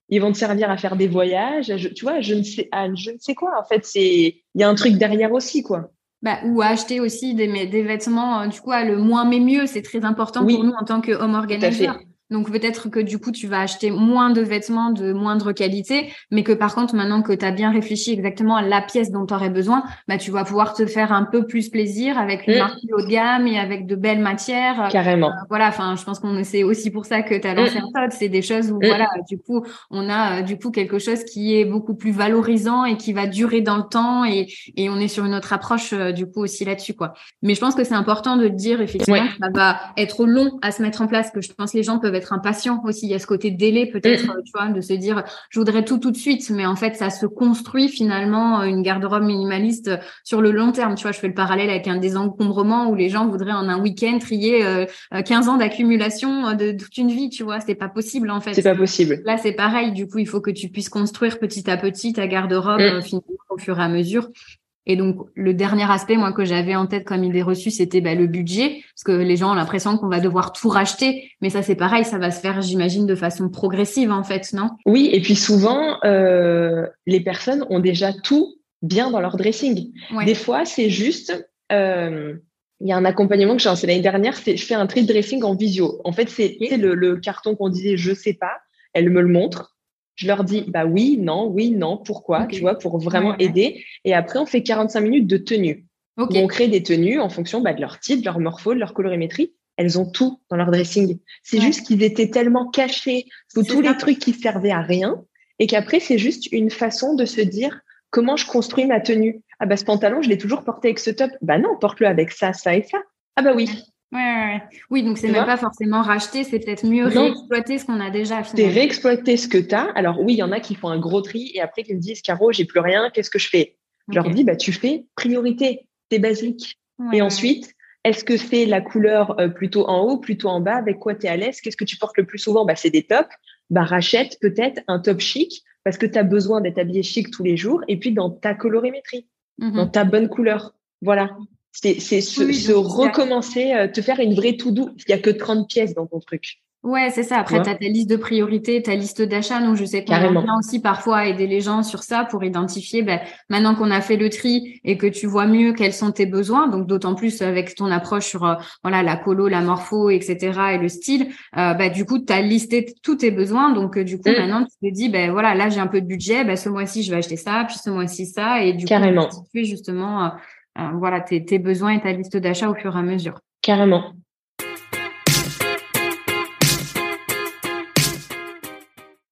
ils vont te servir à faire des voyages. tu vois, je ne sais, je ne sais quoi. En fait, c'est, il y a un truc derrière aussi, quoi. Bah, ou acheter aussi des, des vêtements, euh, du coup, le moins mais mieux, c'est très important pour nous en tant qu'homme organisateur. Donc peut-être que du coup, tu vas acheter moins de vêtements de moindre qualité, mais que par contre, maintenant que tu as bien réfléchi exactement à la pièce dont tu aurais besoin, bah, tu vas pouvoir te faire un peu plus plaisir avec une mm. marque haut de gamme et avec de belles matières. Carrément. Euh, voilà, enfin, je pense qu'on c'est aussi pour ça que tu as lancé mm. un C'est des choses où, mm. voilà, du coup, on a euh, du coup quelque chose qui est beaucoup plus valorisant et qui va durer dans le temps et, et on est sur une autre approche euh, du coup aussi là-dessus, quoi. Mais je pense que c'est important de dire effectivement que ça va être long à se mettre en place, que je pense que les gens peuvent être être impatient aussi. Il y a ce côté délai peut-être, mm. tu vois, de se dire je voudrais tout tout de suite, mais en fait ça se construit finalement euh, une garde-robe minimaliste euh, sur le long terme. Tu vois, je fais le parallèle avec un désencombrement où les gens voudraient en un week-end trier 15 euh, ans d'accumulation de toute une vie. Tu vois, c'est pas possible en fait. C'est pas possible. Là c'est pareil. Du coup, il faut que tu puisses construire petit à petit ta garde-robe mm. finalement au fur et à mesure. Et donc, le dernier aspect, moi, que j'avais en tête comme idée reçue, c'était bah, le budget, parce que les gens ont l'impression qu'on va devoir tout racheter, mais ça, c'est pareil, ça va se faire, j'imagine, de façon progressive, en fait, non? Oui, et puis souvent, euh, les personnes ont déjà tout bien dans leur dressing. Des fois, c'est juste, euh, il y a un accompagnement que j'ai lancé l'année dernière, c'est je fais un tri dressing en visio. En fait, c'est le, le carton qu'on disait je sais pas, elle me le montre je leur dis bah oui, non, oui, non, pourquoi, tu vois, pour vraiment aider. Et après, on fait 45 minutes de tenue. on crée des tenues en fonction bah, de leur type, de leur morpho, de leur colorimétrie. Elles ont tout dans leur dressing. C'est juste qu'ils étaient tellement cachés sous tous les trucs qui servaient à rien et qu'après, c'est juste une façon de se dire comment je construis ma tenue. Ah bah ce pantalon, je l'ai toujours porté avec ce top. Bah non, porte-le avec ça, ça et ça. Ah bah oui. Ouais, ouais, Oui, donc c'est même pas forcément racheter, c'est peut-être mieux réexploiter ce qu'on a déjà. C'est réexploiter ce que tu as. Alors oui, il y en a qui font un gros tri et après qui me disent Caro, j'ai plus rien, qu'est-ce que je fais? Je leur dis bah tu fais priorité, t'es basique. et ensuite, est-ce que c'est la couleur euh, plutôt en haut, plutôt en bas, avec quoi tu es à l'aise? Qu'est-ce que tu portes le plus souvent? Bah c'est des tops. Bah rachète peut-être un top chic parce que tu as besoin d'être habillé chic tous les jours et puis dans ta colorimétrie, mmh dans ta bonne couleur. Voilà. C'est se, recommencer, euh, te faire une vraie tout doux. Il n'y a que 30 pièces dans ton truc. Ouais, c'est ça. Après, tu as ta liste de priorités, ta liste d'achat. Donc, je sais qu'on bien aussi parfois aider les gens sur ça pour identifier, ben, maintenant qu'on a fait le tri et que tu vois mieux quels sont tes besoins, donc d'autant plus avec ton approche sur euh, voilà la colo, la morpho, etc. et le style, euh, bah, du coup, tu as listé tous tes besoins. Donc, du coup, mm. maintenant, tu te dis, ben voilà, là, j'ai un peu de budget, ben, ce mois-ci, je vais acheter ça, puis ce mois-ci, ça. Et du Carrément. coup, tu justement euh, voilà, tes, tes besoins et ta liste d'achat au fur et à mesure. Carrément.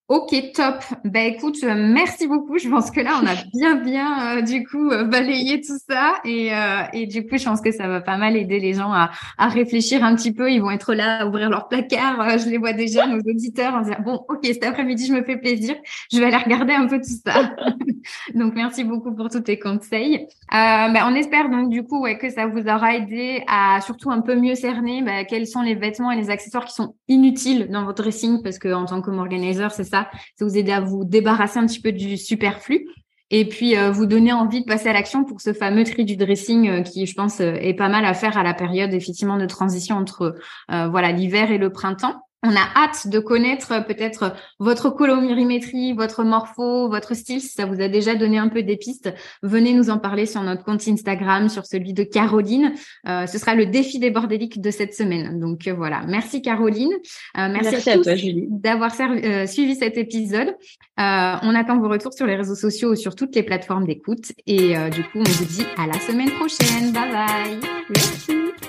Ok, top. Ben écoute, euh, merci beaucoup. Je pense que là, on a bien, bien euh, du coup euh, balayé tout ça et, et du coup, je pense que ça va pas mal aider les gens à, à réfléchir un petit peu. Ils vont être là à ouvrir leur placard. je les vois déjà, nos auditeurs, en disant bon, ok, cet après-midi, je me fais plaisir. Je vais aller regarder un peu tout ça. donc, merci beaucoup pour tous tes conseils. Ben, on espère donc du coup que ça vous aura aidé à surtout un peu mieux cerner ben, quels sont les vêtements et les accessoires qui sont inutiles dans votre dressing parce que en tant que organizer, c'est ça ça, vous aider à vous débarrasser un petit peu du superflu et puis euh, vous donner envie de passer à l'action pour ce fameux tri du dressing euh, qui, je pense, euh, est pas mal à faire à la période effectivement de transition entre voilà l'hiver et le printemps. On a hâte de connaître euh, peut-être votre colorimétrie, votre morpho, votre style. Si ça vous a déjà donné un peu des pistes, venez nous en parler sur notre compte Instagram, sur celui de Caroline. Euh, ce sera le défi des bordéliques de cette semaine. Donc euh, voilà, merci Caroline. merci, à, tous d'avoir suivi cet épisode. on attend vos retours sur les réseaux sociaux ou sur toutes les plateformes d'écoute. Et du coup, on vous dit à la semaine prochaine. Bye bye. Merci.